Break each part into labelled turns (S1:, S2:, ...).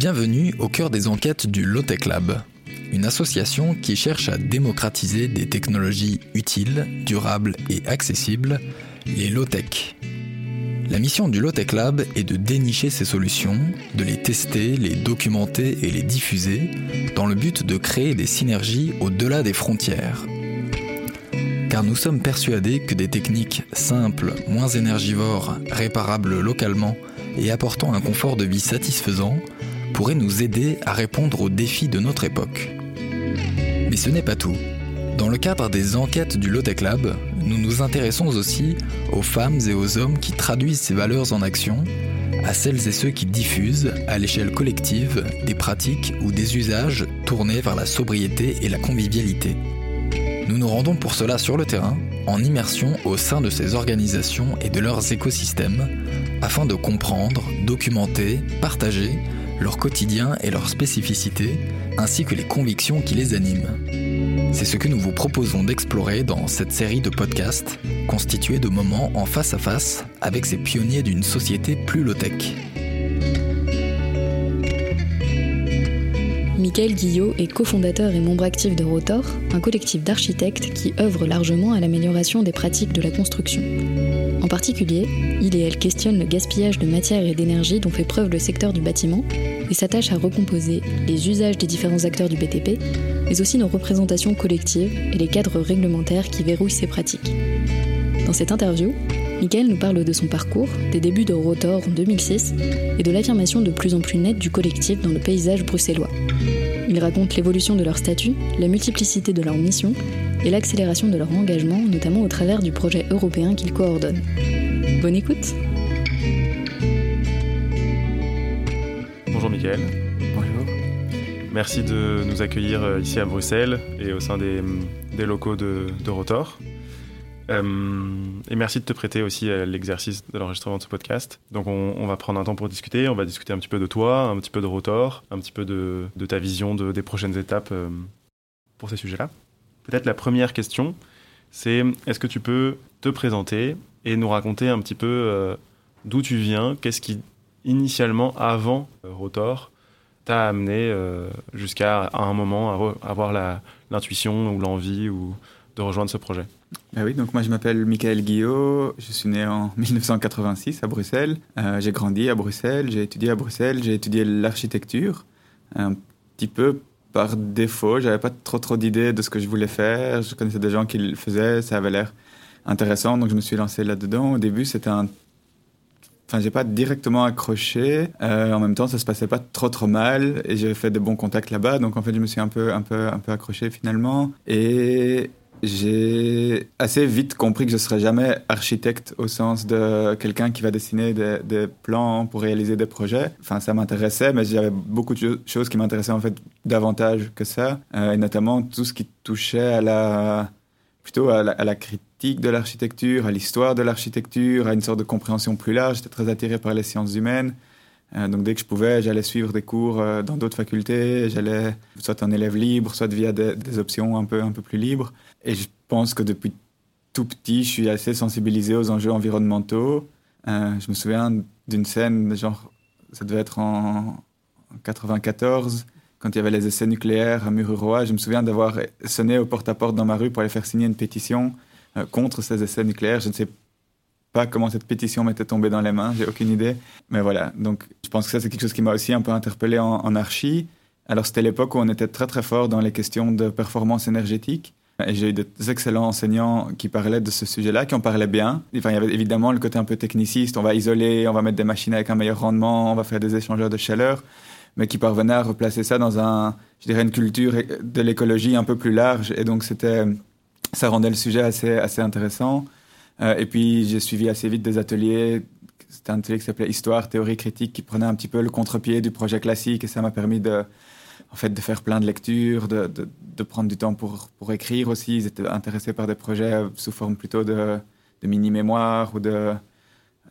S1: Bienvenue au cœur des enquêtes du Lotech Lab, une association qui cherche à démocratiser des technologies utiles, durables et accessibles, les low-tech. La mission du Lotech Lab est de dénicher ces solutions, de les tester, les documenter et les diffuser, dans le but de créer des synergies au-delà des frontières. Car nous sommes persuadés que des techniques simples, moins énergivores, réparables localement et apportant un confort de vie satisfaisant pourraient nous aider à répondre aux défis de notre époque. Mais ce n'est pas tout. Dans le cadre des enquêtes du Lotech Lab, nous nous intéressons aussi aux femmes et aux hommes qui traduisent ces valeurs en action, à celles et ceux qui diffusent, à l'échelle collective, des pratiques ou des usages tournés vers la sobriété et la convivialité. Nous nous rendons pour cela sur le terrain, en immersion au sein de ces organisations et de leurs écosystèmes, afin de comprendre, documenter, partager leur quotidien et leurs spécificités, ainsi que les convictions qui les animent. C'est ce que nous vous proposons d'explorer dans cette série de podcasts, constituée de moments en face à face avec ces pionniers d'une société plus low-tech.
S2: Michael Guillot est cofondateur et membre actif de Rotor, un collectif d'architectes qui œuvre largement à l'amélioration des pratiques de la construction. En particulier, il et elle questionnent le gaspillage de matière et d'énergie dont fait preuve le secteur du bâtiment et s'attachent à recomposer les usages des différents acteurs du BTP, mais aussi nos représentations collectives et les cadres réglementaires qui verrouillent ces pratiques. Dans cette interview, Michael nous parle de son parcours, des débuts de Rotor en 2006 et de l'affirmation de plus en plus nette du collectif dans le paysage bruxellois. Il raconte l'évolution de leur statut, la multiplicité de leurs missions et l'accélération de leur engagement, notamment au travers du projet européen qu'ils coordonnent. Bonne écoute
S3: Michael.
S4: Bonjour.
S3: Merci de nous accueillir euh, ici à Bruxelles et au sein des, des locaux de, de Rotor. Euh, et merci de te prêter aussi à l'exercice de l'enregistrement de ce podcast. Donc on, on, va prendre un temps pour discuter, on va discuter un petit peu de toi, un petit peu de Rotor, un petit peu de, de ta vision de, des prochaines étapes euh, pour ces sujets-là. Peut-être la première question, c'est est-ce que tu peux te présenter et nous raconter un petit peu euh, d'où tu viens, qu'est-ce qui initialement, avant euh, Rotor, t'a amené euh, jusqu'à un moment à avoir l'intuition ou l'envie ou de rejoindre ce projet.
S4: Ah oui, donc moi je m'appelle Michael Guillot, je suis né en 1986 à Bruxelles, euh, j'ai grandi à Bruxelles, j'ai étudié à Bruxelles, j'ai étudié l'architecture, un petit peu par défaut, j'avais pas trop trop d'idées de ce que je voulais faire, je connaissais des gens qui le faisaient, ça avait l'air intéressant, donc je me suis lancé là-dedans. Au début c'était un Enfin, j'ai pas directement accroché. Euh, en même temps, ça se passait pas trop trop mal et j'ai fait de bons contacts là-bas. Donc en fait, je me suis un peu un peu un peu accroché finalement. Et j'ai assez vite compris que je serais jamais architecte au sens de quelqu'un qui va dessiner des, des, plans pour réaliser des projets. Enfin, ça m'intéressait, mais j'avais beaucoup de choses qui m'intéressaient en fait davantage que ça, euh, et notamment tout ce qui touchait à la plutôt à la, critique de l'architecture, à l'histoire de l'architecture, à une sorte de compréhension plus large. J'étais très attiré par les sciences humaines. Euh, donc dès que je pouvais, j'allais suivre des cours euh, dans d'autres facultés. J'allais soit en élève libre, soit via des, options un peu, un peu plus libres. Et je pense que depuis tout petit, je suis assez sensibilisé aux enjeux environnementaux. Euh, je me souviens d'une scène, genre, ça devait être en, en 94, quand il y avait les essais nucléaires à Mururoa. Je me souviens d'avoir sonné au porte-à-porte -porte dans ma rue pour aller faire signer une pétition euh, contre ces essais nucléaires. Je ne sais pas comment cette pétition m'était tombée dans les mains, j'ai aucune idée. Mais voilà, donc je pense que ça c'est quelque chose qui m'a aussi un peu interpellé en, en archi. Alors c'était l'époque où on était très très fort dans les questions de performance énergétique. Et j'ai eu des excellents enseignants qui parlaient de ce sujet-là, qui en parlaient bien. Enfin, il y avait évidemment le côté un peu techniciste, on va isoler, on va mettre des machines avec un meilleur rendement, on va faire des échangeurs de chaleur, mais qui parvenaient à replacer ça dans un, je dirais, une culture de l'écologie un peu plus large. Et donc c'était, ça rendait le sujet assez, assez intéressant. Euh, et puis, j'ai suivi assez vite des ateliers. C'était un atelier qui s'appelait Histoire, théorie critique, qui prenait un petit peu le contre-pied du projet classique. Et ça m'a permis de, en fait, de faire plein de lectures, de, de, prendre du temps pour, pour écrire aussi. Ils étaient intéressés par des projets sous forme plutôt de, de mini-mémoires ou de,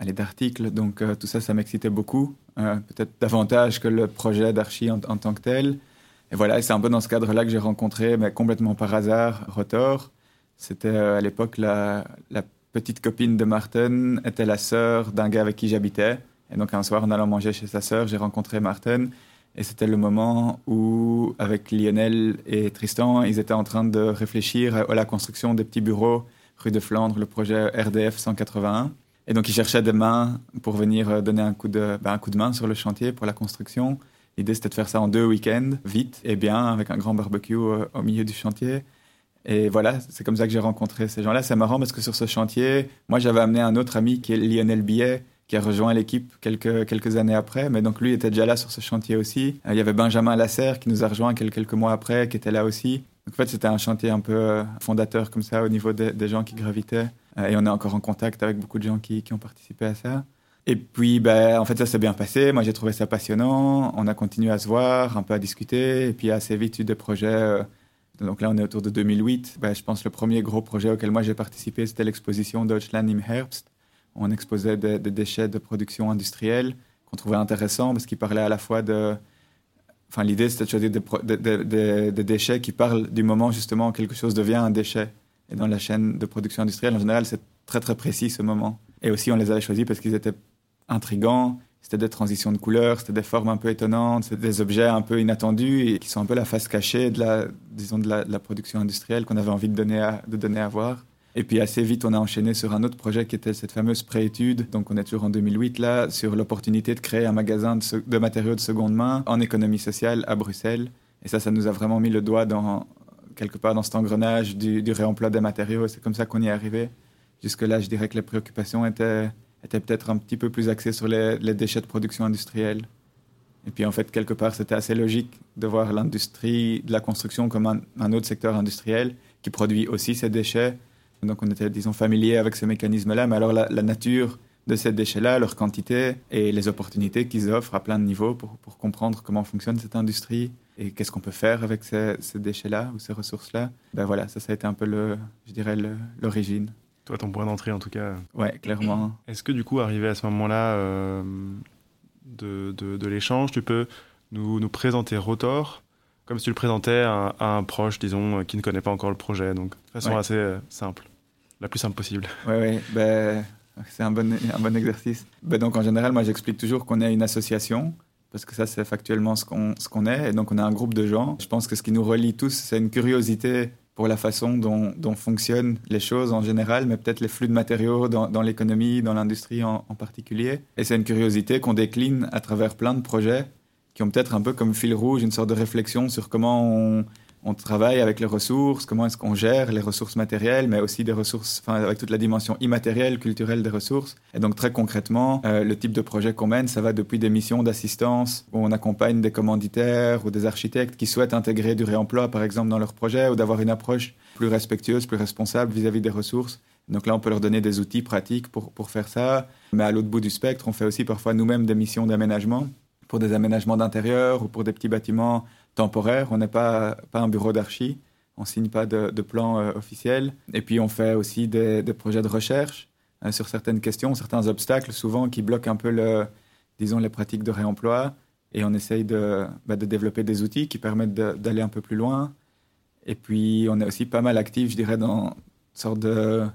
S4: d'articles. Donc, euh, tout ça, ça m'excitait beaucoup. Euh, Peut-être davantage que le projet d'archi en, tant que tel. Et voilà, c'est un peu dans ce cadre-là que j'ai rencontré, mais complètement par hasard, Rotor. C'était à l'époque la, la petite copine de Martin était la sœur d'un gars avec qui j'habitais. Et donc un soir, en allant manger chez sa sœur, j'ai rencontré Martin. Et c'était le moment où, avec Lionel et Tristan, ils étaient en train de réfléchir à la construction des petits bureaux rue de Flandre, le projet RDF 181. Et donc, ils cherchaient des mains pour venir euh, donner un coup de, ben, un coup de main sur le chantier pour la construction. L'idée, c'était de faire ça en deux week-ends, vite et bien, avec un grand barbecue euh, au milieu du chantier. Et voilà, c'est comme ça que j'ai rencontré ces gens-là. C'est marrant parce que sur ce chantier, moi, j'avais amené un autre ami qui est Lionel Billet, qui a rejoint l'équipe quelques, quelques années après. Mais donc, lui était déjà là sur ce chantier aussi. Euh, il y avait Benjamin Lasserre qui nous a rejoint quelques, quelques mois après, qui était là aussi. Donc, en fait, c'était un chantier un peu fondateur comme ça au niveau des gens qui gravitaient. Euh, et on est encore en contact avec beaucoup de gens qui, ont participé à ça. Et puis, ben, en fait, ça s'est bien passé. Moi, j'ai trouvé ça passionnant. On a continué à se voir, un peu à discuter. Et puis, assez vite, eu des projets. Euh, donc là, on est autour de 2008. Ben, je pense que le premier gros projet auquel moi j'ai participé, c'était l'exposition Deutschland im Herbst. On exposait des, déchets de production industrielle qu'on trouvait intéressants parce qu'ils parlaient à la fois de. Enfin, l'idée, c'était de choisir des, des, déchets qui parlent du moment justement où quelque chose devient un déchet. Et dans la chaîne de production industrielle, en général, c'est très très précis ce moment. Et aussi, on les avait choisis parce qu'ils étaient intrigants. C'était des transitions de couleurs, c'était des formes un peu étonnantes, c'était des objets un peu inattendus et qui sont un peu la face cachée de la, disons, de la, de la production industrielle qu'on avait envie de donner, à, de donner à voir. Et puis assez vite, on a enchaîné sur un autre projet qui était cette fameuse préétude. Donc on est toujours en 2008 là, sur l'opportunité de créer un magasin de, matériaux de seconde main en économie sociale à Bruxelles. Et ça, ça nous a vraiment mis le doigt dans, quelque part dans cet engrenage du, réemploi des matériaux. C'est comme ça qu'on y est arrivé. Jusque-là, je dirais que les préoccupations étaient, étaient peut-être un petit peu plus axées sur les, déchets de production industrielle. Et puis, en fait, quelque part, c'était assez logique de voir l'industrie de la construction comme un, autre secteur industriel qui produit aussi ces déchets. Donc, on était, disons, familier avec ce mécanisme-là. Mais alors, la, nature de ces déchets-là, leur quantité et les opportunités qu'ils offrent à plein de niveaux pour, pour comprendre comment fonctionne cette industrie, et qu'est-ce qu'on peut faire avec ces, déchets-là ou ces ressources-là. Ben voilà, ça, ça a été un peu, le, je dirais, l'origine.
S3: Toi, ton point d'entrée, en tout cas.
S4: Ouais, clairement.
S3: Est-ce que, du coup, arrivé à ce moment-là euh, de, de, l'échange, tu peux nous, nous, présenter Rotor comme si tu le présentais à, un proche, disons, qui ne connaît pas encore le projet, donc de façon assez euh, simple, la plus simple possible.
S4: Oui, oui, ben, c'est un bon, un bon exercice. Ben, donc, en général, moi, j'explique toujours qu'on est une association parce que ça, c'est factuellement ce qu'on qu'on est. Et donc, on a un groupe de gens. Je pense que ce qui nous relie tous, c'est une curiosité pour la façon dont, dont, fonctionnent les choses en général, mais peut-être les flux de matériaux dans, dans l'économie, dans l'industrie en, en, particulier. Et c'est une curiosité qu'on décline à travers plein de projets qui ont peut-être un peu comme fil rouge une sorte de réflexion sur comment on, travaille avec les ressources, comment est-ce qu'on gère les ressources matérielles, mais aussi des ressources, avec toute la dimension immatérielle, culturelle des ressources. Et donc très concrètement, euh, le type de projet qu'on mène, ça va depuis des missions d'assistance où on accompagne des commanditaires ou des architectes qui souhaitent intégrer du réemploi, par exemple, dans leur projet, ou d'avoir une approche plus respectueuse, plus responsable vis-à-vis des ressources. Donc là, on peut leur donner des outils pratiques pour, pour faire ça. Mais à l'autre bout du spectre, on fait aussi parfois nous-mêmes des missions d'aménagement pour des aménagements d'intérieur ou pour des petits bâtiments temporaire. On n'est pas, pas un bureau d'archi. On signe pas de, de plan euh, officiel. Et puis, on fait aussi des, projets de recherche euh, sur certaines questions, certains obstacles, souvent qui bloquent un peu, disons, les pratiques de réemploi. Et on essaye de, bah, de développer des outils qui permettent d'aller un peu plus loin. Et puis, on est aussi pas mal actif, je dirais, dans une sorte de,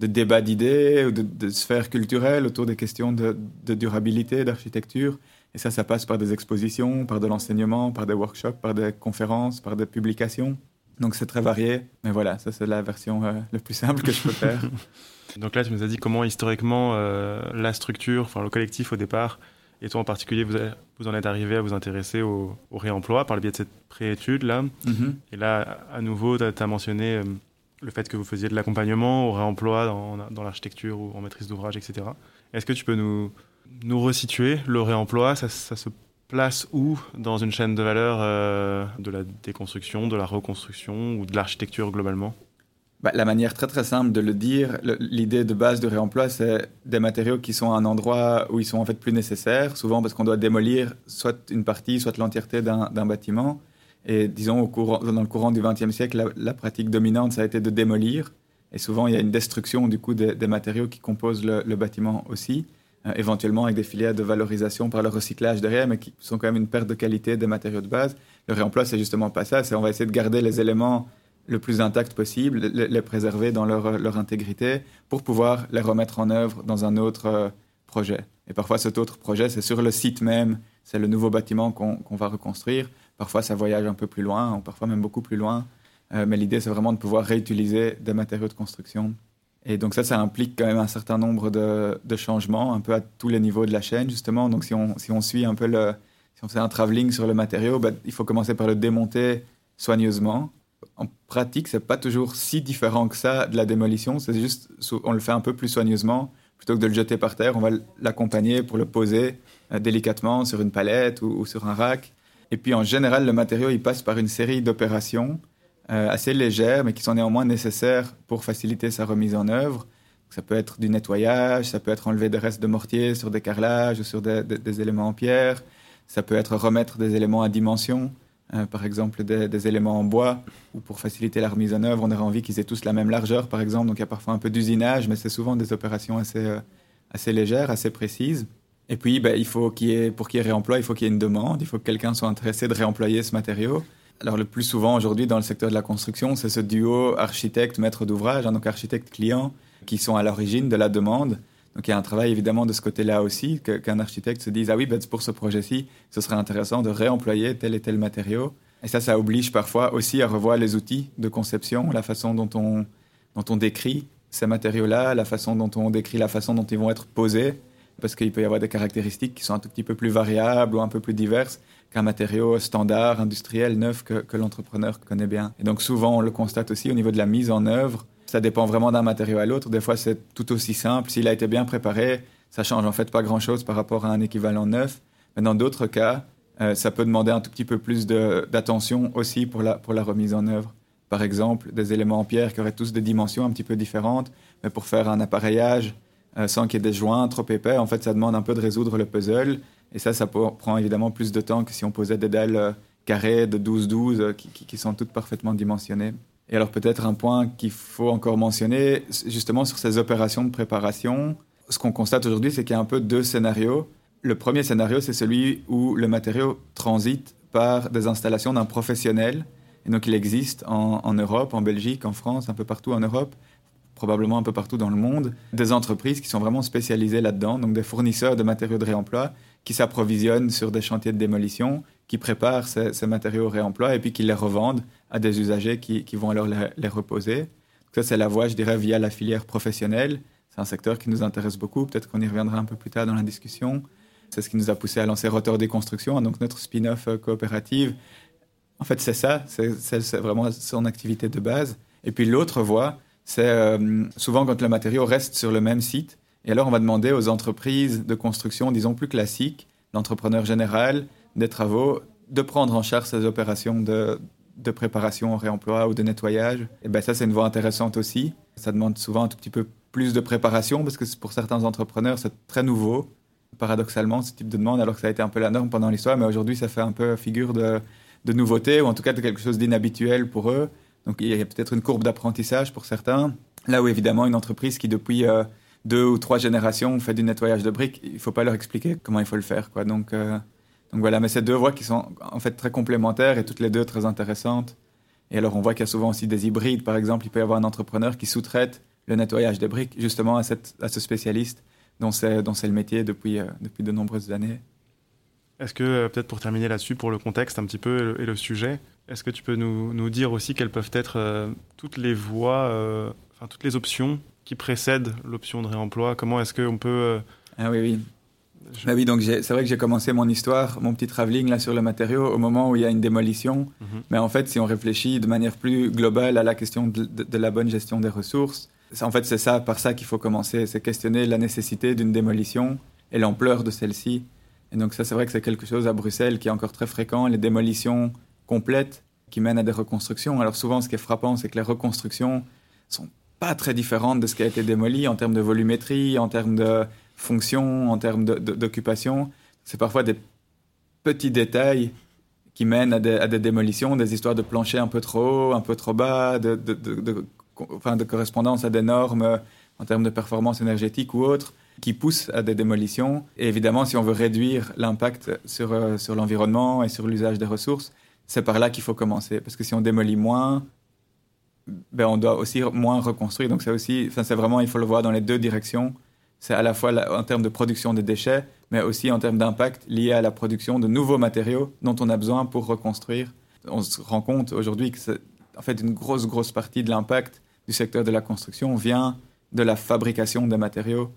S4: de débat d'idées ou de, de sphères culturelles autour des questions de durabilité, d'architecture. Et ça, ça passe par des expositions, par de l'enseignement, par des workshops, par des conférences, par des publications. Donc c'est très varié. Mais voilà, ça c'est la version euh, la plus simple que je peux faire.
S3: Donc là, tu nous as dit comment historiquement euh, la structure, enfin le collectif au départ, et toi en particulier, vous, vous en êtes arrivé à vous intéresser au, réemploi par le biais de cette préétude là. Mm-hmm. Et là, à nouveau, tu as, mentionné euh, le fait que vous faisiez de l'accompagnement au réemploi dans, dans l'architecture ou en maîtrise d'ouvrage, etc. Est-ce que tu peux nous, nous resituer le réemploi ça, se place où dans une chaîne de valeur euh, de la déconstruction, de la reconstruction ou de l'architecture globalement?
S4: Bah, La manière très très simple de le dire, l'idée de base du réemploi, c'est des matériaux qui sont à un endroit où ils sont en fait plus nécessaires, souvent parce qu'on doit démolir soit une partie, soit l'entièreté d'un bâtiment. Et disons, au courant, dans le courant du XXe siècle, la, pratique dominante, ça a été de démolir. Et souvent, il y a une destruction du coup des, matériaux qui composent le bâtiment aussi. Euh, éventuellement avec des filières de valorisation par le recyclage derrière, mais qui sont quand même une perte de qualité des matériaux de base. Le réemploi, c'est justement pas ça. C'est on va essayer de garder les éléments le plus intacts possible, les, préserver dans leur, intégrité pour pouvoir les remettre en œuvre dans un autre euh, projet. Et parfois, cet autre projet, c'est sur le site même c'est le nouveau bâtiment qu'on va reconstruire. Parfois, ça voyage un peu plus loin, ou parfois même beaucoup plus loin. Euh, mais l'idée, c'est vraiment de pouvoir réutiliser des matériaux de construction. Et donc ça, ça implique quand même un certain nombre de, changements, un peu à tous les niveaux de la chaîne, justement. Donc si on, si on suit un peu le... Si on fait un travelling sur le matériau, bah, il faut commencer par le démonter soigneusement. En pratique, c'est pas toujours si différent que ça de la démolition. C'est juste, on le fait un peu plus soigneusement. Plutôt que de le jeter par terre, on va l'accompagner pour le poser euh, délicatement sur une palette ou, sur un rack. Et puis en général, le matériau, il passe par une série d'opérations assez légères, mais qui sont néanmoins nécessaires pour faciliter sa remise en œuvre. Ça peut être du nettoyage, ça peut être enlever des restes de mortier sur des carrelages ou sur des, éléments en pierre, ça peut être remettre des éléments à dimension, euh, par exemple des, des, éléments en bois, ou pour faciliter la remise en œuvre, on aurait envie qu'ils aient tous la même largeur, par exemple, donc il y a parfois un peu d'usinage, mais c'est souvent des opérations assez, euh, assez légères, assez précises. Et puis, ben, il faut qu'il y ait, pour qu'il y ait réemploi, il faut qu'il y ait une demande, il faut que quelqu'un soit intéressé de réemployer ce matériau. Alors le plus souvent aujourd'hui dans le secteur de la construction, c'est ce duo architecte-maître d'ouvrage, hein, donc architecte-client, qui sont à l'origine de la demande. Donc il y a un travail évidemment de ce côté-là aussi, qu'un architecte se dise ah oui, ben, pour ce projet-ci, ce serait intéressant de réemployer tel et tel matériau. Et ça, ça oblige parfois aussi à revoir les outils de conception, la façon dont on, dont on décrit ces matériaux-là, la façon dont on décrit la façon dont ils vont être posés, parce qu'il peut y avoir des caractéristiques qui sont un tout petit peu plus variables ou un peu plus diverses qu'un matériau standard, industriel, neuf que, l'entrepreneur connaît bien. Et donc souvent, on le constate aussi au niveau de la mise en œuvre. Ça dépend vraiment d'un matériau à l'autre. Des fois, c'est tout aussi simple. S'il a été bien préparé, ça change en fait pas grand-chose par rapport à un équivalent neuf. Mais dans d'autres cas, euh, ça peut demander un tout petit peu plus d'attention aussi pour la, pour la remise en œuvre. Par exemple, des éléments en pierre qui auraient tous des dimensions un petit peu différentes, mais pour faire un appareillage euh, sans qu'il y ait des joints trop épais, en fait, ça demande un peu de résoudre le puzzle. Et ça, ça prend évidemment plus de temps que si on posait des dalles euh, carrées de 12-12 euh, qui, sont toutes parfaitement dimensionnées. Et alors peut-être un point qu'il faut encore mentionner, justement sur ces opérations de préparation, ce qu'on constate aujourd'hui, c'est qu'il y a un peu deux scénarios. Le premier scénario, c'est celui où le matériau transite par des installations d'un professionnel. Et donc il existe en Europe, en Belgique, en France, un peu partout en Europe, probablement un peu partout dans le monde, des entreprises qui sont vraiment spécialisées là-dedans, donc des fournisseurs de matériaux de réemploi qui s'approvisionnent sur des chantiers de démolition, qui préparent ces, matériaux au réemploi et puis qui les revendent à des usagers qui, vont alors les, les reposer. Donc ça, c'est la voie, je dirais, via la filière professionnelle. C'est un secteur qui nous intéresse beaucoup. Peut-être qu'on y reviendra un peu plus tard dans la discussion. C'est ce qui nous a poussé à lancer Rotor des Constructions, donc notre spin-off euh, coopérative. En fait, c'est ça, c'est vraiment son activité de base. Et puis l'autre voie, c'est euh, souvent quand le matériau reste sur le même site. Et alors, on va demander aux entreprises de construction, disons plus classiques, l'entrepreneur général des travaux, de prendre en charge ces opérations de, préparation au réemploi ou de nettoyage. Et ben ça, c'est une voie intéressante aussi. Ça demande souvent un tout petit peu plus de préparation parce que pour certains entrepreneurs, c'est très nouveau, paradoxalement, ce type de demande, alors que ça a été un peu la norme pendant l'histoire. Mais aujourd'hui, ça fait un peu figure de nouveauté ou en tout cas de quelque chose d'inhabituel pour eux. Donc il y a peut-être une courbe d'apprentissage pour certains. Là où évidemment une entreprise qui depuis euh, deux ou trois générations fait du nettoyage de briques, il ne faut pas leur expliquer comment il faut le faire. Euh, donc voilà, mais c'est deux voies qui sont en fait très complémentaires et toutes les deux très intéressantes. Et alors on voit qu'il y a souvent aussi des hybrides. Par exemple, il peut y avoir un entrepreneur qui sous-traite le nettoyage des briques justement à, ce spécialiste dont c'est le métier depuis, euh, depuis de nombreuses années.
S3: Est-ce que, peut-être pour terminer là-dessus, pour le contexte un petit peu et le, et le sujet, est-ce que tu peux nous, nous, dire aussi quelles peuvent être euh, toutes les voies, euh, enfin toutes les options qui précèdent l'option de réemploi? Comment est-ce qu'on peut... Euh...
S4: Ah oui, oui. Je... Ah oui, donc c'est vrai que j'ai commencé mon histoire, mon petit travelling là sur le matériau au moment où il y a une démolition. Mm -hmm. Mais en fait, si on réfléchit de manière plus globale à la question de, de, de la bonne gestion des ressources, en fait, c'est ça, par ça qu'il faut commencer, c'est questionner la nécessité d'une démolition et l'ampleur de celle-ci. Et donc ça, c'est vrai que c'est quelque chose à Bruxelles qui est encore très fréquent, les démolitions complètes qui mènent à des reconstructions. Alors souvent, ce qui est frappant, c'est que les reconstructions sont pas très différentes de ce qui a été démoli en termes de volumétrie, en termes de fonction, en termes d'occupation. C'est parfois des petits détails qui mènent à des, démolitions, des histoires de plancher un peu trop haut, un peu trop bas, de, de, de, correspondance à des normes en termes de performance énergétique ou autres, qui poussent à des démolitions. Et évidemment, si on veut réduire l'impact sur, euh, sur l'environnement et sur l'usage des ressources, c'est par là qu'il faut commencer. Parce que si on démolit moins, ben on doit aussi moins reconstruire. Donc c'est aussi, c'est vraiment, il faut le voir dans les deux directions. c'est à la fois en termes de production de déchets, mais aussi en termes d'impact lié à la production de nouveaux matériaux dont on a besoin pour reconstruire. On se rend compte aujourd'hui que en fait une grosse grosse partie de l'impact du secteur de la construction vient de la fabrication des matériaux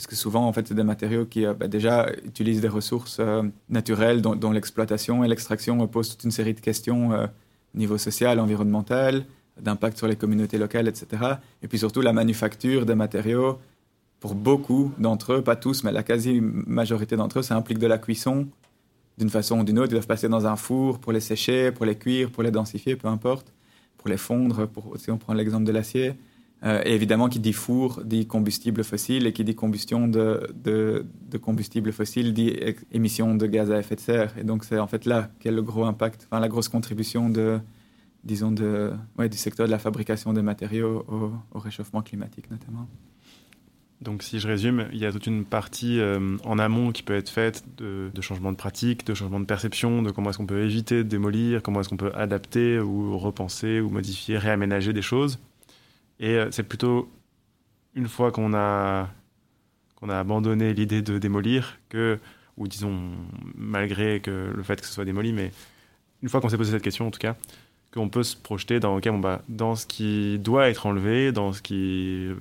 S4: parce que souvent, en fait, c'est des matériaux qui euh, bah, déjà utilisent des ressources euh, naturelles dont, l'exploitation et l'extraction posent toute une série de questions euh, au niveau social, environnemental, d'impact sur les communautés locales, etc. Et puis surtout la manufacture des matériaux, pour beaucoup d'entre eux, pas tous, mais la quasi-majorité d'entre eux, ça implique de la cuisson d'une façon ou d'une autre. Ils doivent passer dans un four pour les sécher, pour les cuire, pour les densifier, peu importe, pour les fondre, pour, si on prend l'exemple de l'acier. Euh, et évidemment, qui dit four dit combustible fossile, et qui dit combustion de, de, de combustible fossile dit émission de gaz à effet de serre. Et donc, c'est en fait là qu'est le gros impact, enfin, la grosse contribution de, disons, de, du secteur de la fabrication des matériaux au, au, réchauffement climatique notamment.
S3: Donc, si je résume, il y a toute une partie euh, en amont qui peut être faite de, de changement de pratique, de changement de perception, de comment est-ce qu'on peut éviter de démolir, comment est-ce qu'on peut adapter ou repenser ou modifier, réaménager des choses. Et euh, c'est plutôt une fois qu'on a, qu'on a abandonné l'idée de démolir, que, ou disons, malgré que le fait que ce soit démoli, mais une fois qu'on s'est posé cette question, en tout cas, qu'on peut se projeter dans, okay, bon, bah, dans ce qui doit être enlevé, dans ce qui euh,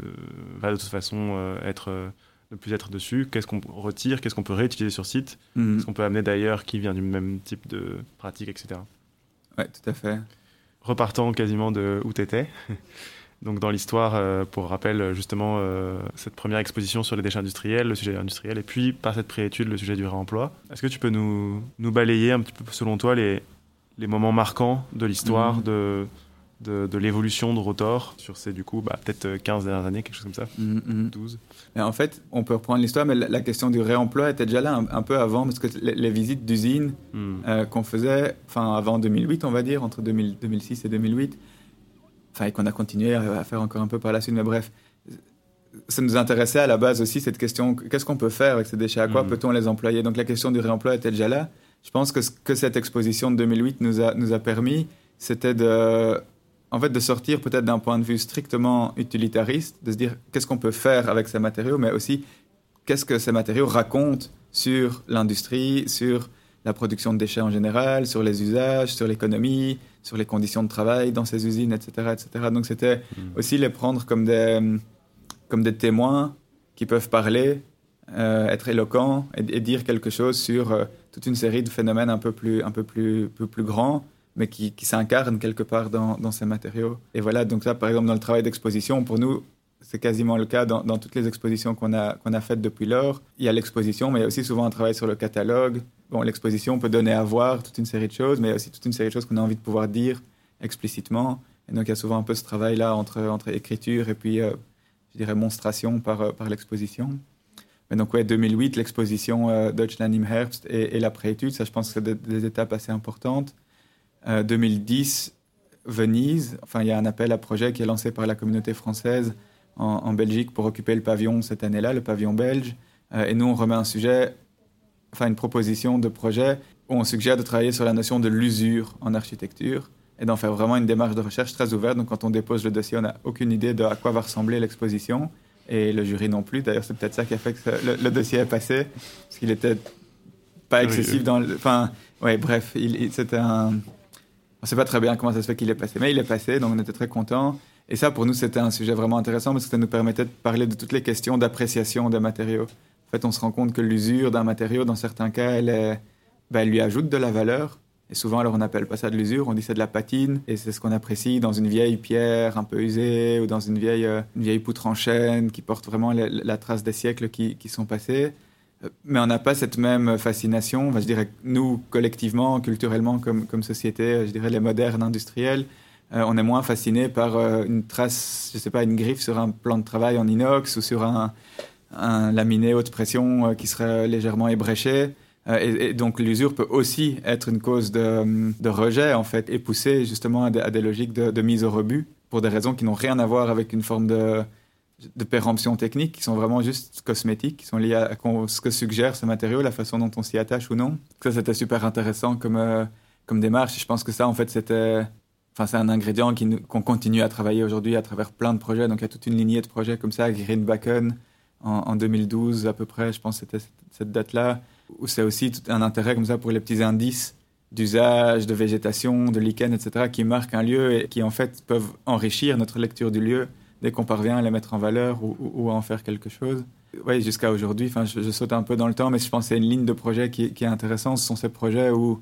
S3: va de toute façon euh, être, ne plus être dessus, qu'est-ce qu'on retire, qu'est-ce qu'on peut réutiliser sur site, mmh. qu'est-ce qu'on peut amener d'ailleurs qui vient du même type de pratique, etc.
S4: Oui, tout à fait.
S3: Repartant quasiment de où tu étais. Donc dans l'histoire, euh, pour rappel, justement, euh, cette première exposition sur les déchets industriels, le sujet industriel, et puis par cette préétude, le sujet du réemploi. Est-ce que tu peux nous, nous balayer un petit peu, selon toi, les, les moments marquants de l'histoire mhm. de, de, de l'évolution de Rotor sur ces, du coup, bah, peut-être 15 dernières années, quelque chose comme ça, 12
S4: mhm. En fait, on peut reprendre l'histoire, mais la, question du réemploi était déjà là un, peu avant, parce que les, visites d'usines hmm. euh, qu'on faisait, enfin avant 2008, on va dire, entre 2006 et 2008, enfin, et qu'on a continué à, faire encore un peu par la suite, mais bref, ça nous intéressait à la base aussi cette question qu'est-ce qu'on peut faire avec ces déchets? À quoi mm. peut-on les employer? Donc la question du réemploi était déjà là. Je pense que ce que cette exposition de 2008 nous a, nous a permis, c'était de, en fait, de sortir peut-être d'un point de vue strictement utilitariste, de se dire qu'est-ce qu'on peut faire avec ces matériaux, mais aussi qu'est-ce que ces matériaux racontent sur l'industrie, sur la production de déchets en général, sur les usages, sur l'économie, sur les conditions de travail dans ces usines, etc. etc. Donc c'était hmm. aussi les prendre comme des, comme des témoins qui peuvent parler, euh, être éloquents et, dire quelque chose sur euh, toute une série de phénomènes un peu plus, un peu plus, peu plus grands, mais qui, qui s'incarnent quelque part dans, dans, ces matériaux. Et voilà, donc ça, par exemple, dans le travail d'exposition, pour nous, c'est quasiment le cas dans, dans toutes les expositions qu'on a, qu'on a faites depuis lors. Il y a l'exposition, mais il y a aussi souvent un travail sur le catalogue, bon, l'exposition peut donner à voir toute une série de choses, mais aussi toute une série de choses qu'on a envie de pouvoir dire explicitement. Et donc, il y a souvent un peu ce travail-là entre, entre écriture et puis, euh, je dirais, monstration par, euh, par l'exposition. Mais donc, ouais, 2008, l'exposition euh, Deutschland im Herbst et, la préétude, ça, je pense que c'est des, étapes assez importantes. 2010, Venise, enfin, il y a un appel à projet qui est lancé par la communauté française en Belgique pour occuper le pavillon cette année-là, le pavillon belge. et nous, on remet un sujet enfin une proposition de projet où on suggère de travailler sur la notion de l'usure en architecture et d'en faire vraiment une démarche de recherche très ouverte. Donc quand on dépose le dossier, on n'a aucune idée de à quoi va ressembler l'exposition et le jury non plus. D'ailleurs, c'est peut-être ça qui a fait que le, dossier est passé, parce qu'il était pas excessif dans le... Enfin, ouais, bref, il, c'était un... On ne sait pas très bien comment ça se fait qu'il est passé, mais il est passé, donc on était très contents. Et ça, pour nous, c'était un sujet vraiment intéressant parce que ça nous permettait de parler de toutes les questions d'appréciation des matériaux. En fait, on se rend compte que l'usure d'un matériau, dans certains cas, elle, ben, elle lui ajoute de la valeur. Et souvent, alors on n'appelle pas ça de l'usure, on dit c'est de la patine. Et c'est ce qu'on apprécie dans une vieille pierre un peu usée ou dans une vieille, euh, une vieille poutre en chêne qui porte vraiment la, trace des siècles qui, qui sont passés. Euh, mais on n'a pas cette même fascination. je dirais nous, collectivement, culturellement, comme, comme société, je dirais les modernes industriels, euh, on est moins fasciné par une trace, je sais pas, une griffe sur un plan de travail en inox ou sur un, un laminé haute pression euh, qui serait légèrement ébréché. Euh, et, donc l'usure peut aussi être une cause de, rejet en fait et pousser justement à des, logiques de, mise au rebut pour des raisons qui n'ont rien à voir avec une forme de, péremption technique, qui sont vraiment juste cosmétiques, qui sont liées à, ce que suggère ce matériau, la façon dont on s'y attache ou non. Ça c'était super intéressant comme, euh, démarche. Je pense que ça en fait c'était... Enfin, c'est un ingrédient qu'on continue à travailler aujourd'hui à travers plein de projets. Donc, il y a toute une lignée de projets comme ça, Green En, 2012 à peu près, je pense que c'était cette date-là, où c'est aussi un intérêt comme ça pour les petits indices d'usage, de végétation, de lichen, etc., qui marquent un lieu et qui en fait peuvent enrichir notre lecture du lieu dès qu'on parvient à les mettre en valeur ou, à en faire quelque chose. Oui, jusqu'à aujourd'hui, enfin, je, saute un peu dans le temps, mais je pense que c'est une ligne de projet qui, est intéressante. Ce sont ces projets où,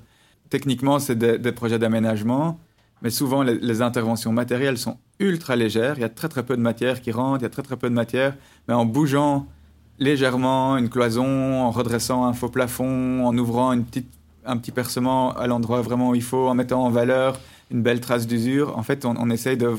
S4: techniquement, c'est des, projets d'aménagement, mais souvent les, interventions matérielles sont ultra légères. Il y a très très peu de matière qui rentre, il y a très très peu de matière, mais en bougeant légèrement une cloison, en redressant un faux plafond, en ouvrant une petite, un petit percement à l'endroit vraiment où il faut, en mettant en valeur une belle trace d'usure, en fait, on, essaye de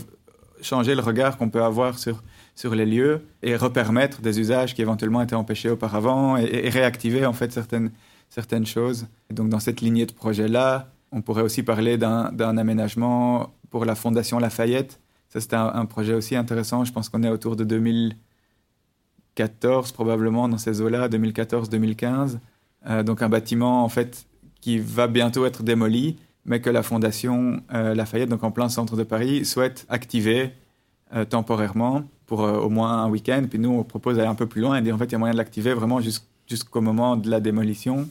S4: changer le regard qu'on peut avoir sur, sur les lieux et repermettre des usages qui éventuellement étaient empêchés auparavant et, réactiver en fait certaines, certaines choses. donc dans cette lignée de projet-là, on pourrait aussi parler d'un aménagement pour la Fondation Lafayette. Ça, c'était un, projet aussi intéressant. Je pense qu'on est autour de 2014 probablement dans ces eaux-là, 2014-2015. Euh, donc un bâtiment en fait qui va bientôt être démoli mais que la Fondation euh, Lafayette, donc en plein centre de Paris, souhaite activer euh, temporairement pour au moins un week-end. Puis nous, on propose d'aller un peu plus loin et dire en fait, il y a moyen de l'activer vraiment jusqu'au moment de la démolition.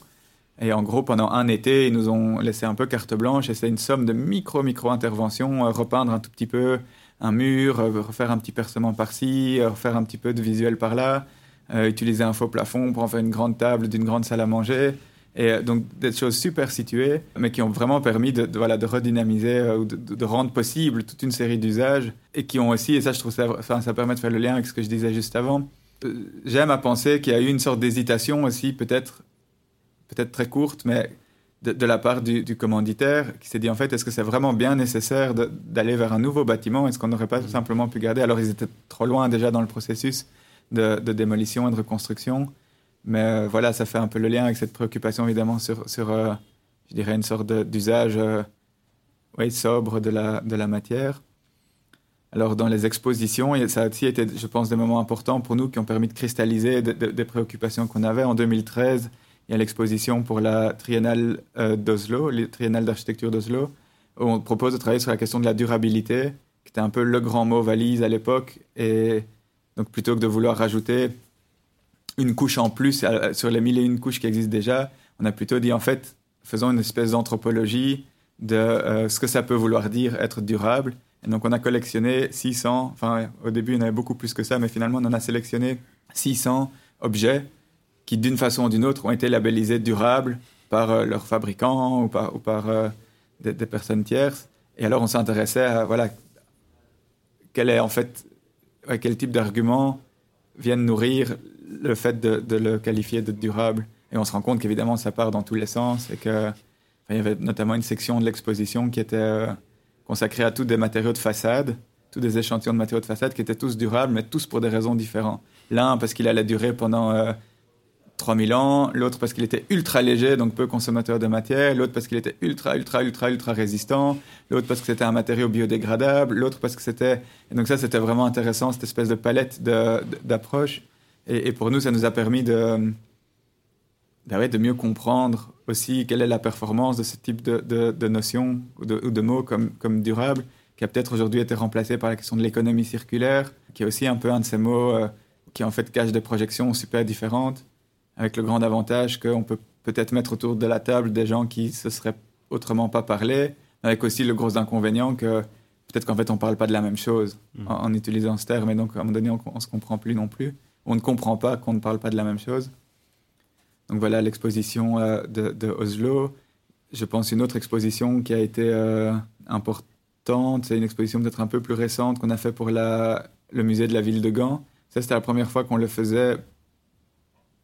S4: Et en gros, pendant un été, ils nous ont laissé un peu carte blanche et c'est une somme de micro-micro-interventions, repeindre un tout petit peu un mur, refaire un petit percement par-ci, refaire un petit peu de visuel par-là, utiliser un faux plafond pour en faire une grande table d'une grande salle à manger. Et euh, donc des choses super situées, mais qui ont vraiment permis de, voilà, de redynamiser euh, de, rendre possible toute une série d'usages et qui ont aussi, et ça je trouve ça, ça permet de faire le lien avec ce que je disais juste avant, euh, j'aime à penser qu'il y a eu une sorte d'hésitation aussi, peut-être peut-être très courte, mais de, la part du, commanditaire qui s'est dit en fait est-ce que c'est vraiment bien nécessaire d'aller vers un nouveau bâtiment? Est-ce qu'on n'aurait pas tout simplement pu garder? Alors ils étaient trop loin déjà dans le processus de, de démolition et de reconstruction. Mais euh, voilà, ça fait un peu le lien avec cette préoccupation évidemment sur, sur euh, je dirais, une sorte d'usage euh, sobre de la, de la matière. Alors dans les expositions, ça a aussi été, je pense, des moments importants pour nous qui ont permis de cristalliser des préoccupations qu'on avait. En 2013, il y a l'exposition pour la triennale d'Oslo, la triennale d'architecture d'Oslo, où on propose de travailler sur la question de la durabilité, qui était un peu le grand mot valise à l'époque. Et donc plutôt que de vouloir rajouter une couche en plus euh, sur les mille et une couches qui existent déjà. On a plutôt dit, en fait, faisons une espèce d'anthropologie de euh, ce que ça peut vouloir dire être durable. Et donc, on a collectionné 600, enfin, au début, on avait beaucoup plus que ça, mais finalement, on en a sélectionné 600 objets qui, d'une façon ou d'une autre, ont été labellisés durables par euh, leurs fabricants ou par, par des, personnes tierces. Et alors, on s'intéressait à, voilà, quel est en fait, quel type d'arguments viennent nourrir le fait de, le qualifier de durable. Et on se rend compte qu'évidemment, ça part dans tous les sens et que il y avait notamment une section de l'exposition qui était euh, consacrée à tous des matériaux de façade, tous des échantillons de matériaux de façade qui étaient tous durables, mais tous pour des raisons différentes. L'un parce qu'il allait durer pendant euh, 3000 ans, l'autre parce qu'il était ultra léger, donc peu consommateur de matière, l'autre parce qu'il était ultra, ultra, ultra, ultra résistant, l'autre parce que c'était un matériau biodégradable, l'autre parce que c'était... Donc ça, c'était vraiment intéressant, cette espèce de palette d'approches. Et, pour nous, ça nous a permis de, bah de mieux comprendre aussi quelle est la performance de ce type de, de, notions ou de, mots comme, comme durable, qui a peut-être aujourd'hui été remplacé par la question de l'économie circulaire, qui est aussi un peu un de ces mots euh, qui en fait cache des projections super différentes, avec le grand avantage qu'on peut peut-être mettre autour de la table des gens qui se seraient autrement pas parlé, avec aussi le gros inconvénient que peut-être qu'en fait on parle pas de la même chose mmh. en, utilisant ce terme, et donc à un moment donné on, on se comprend plus non plus on ne comprend pas qu'on ne parle pas de la même chose. Donc voilà l'exposition euh, de, Oslo. Je pense une autre exposition qui a été euh, importante, c'est une exposition peut-être un peu plus récente qu'on a fait pour la, le musée de la ville de Gand. Ça, c'était la première fois qu'on le faisait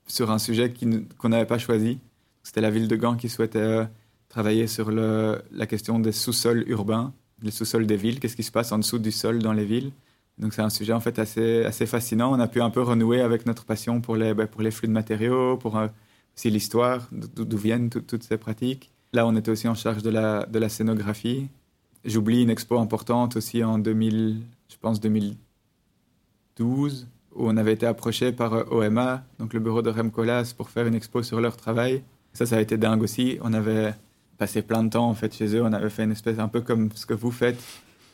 S4: sur un sujet qu'on n'avait pas choisi. C'était la ville de Gand qui souhaitait euh, travailler sur la question des sous-sols urbains, les sous-sols des villes, qu'est-ce qui se passe en dessous du sol dans les villes? Donc c'est un sujet en fait assez, assez fascinant. On a pu un peu renouer avec notre passion pour les, ben, pour les flux de matériaux, pour euh, aussi l'histoire, d'où viennent toutes ces pratiques. Là, on était aussi en charge de la, de la scénographie. J'oublie une expo importante aussi en 2000, je pense 2012, où on avait été approché par euh, OMA, donc le bureau de Rem pour faire une expo sur leur travail. Ça, ça a été dingue aussi. On avait passé plein de temps en fait chez eux. On avait fait une espèce un peu comme ce que vous faites,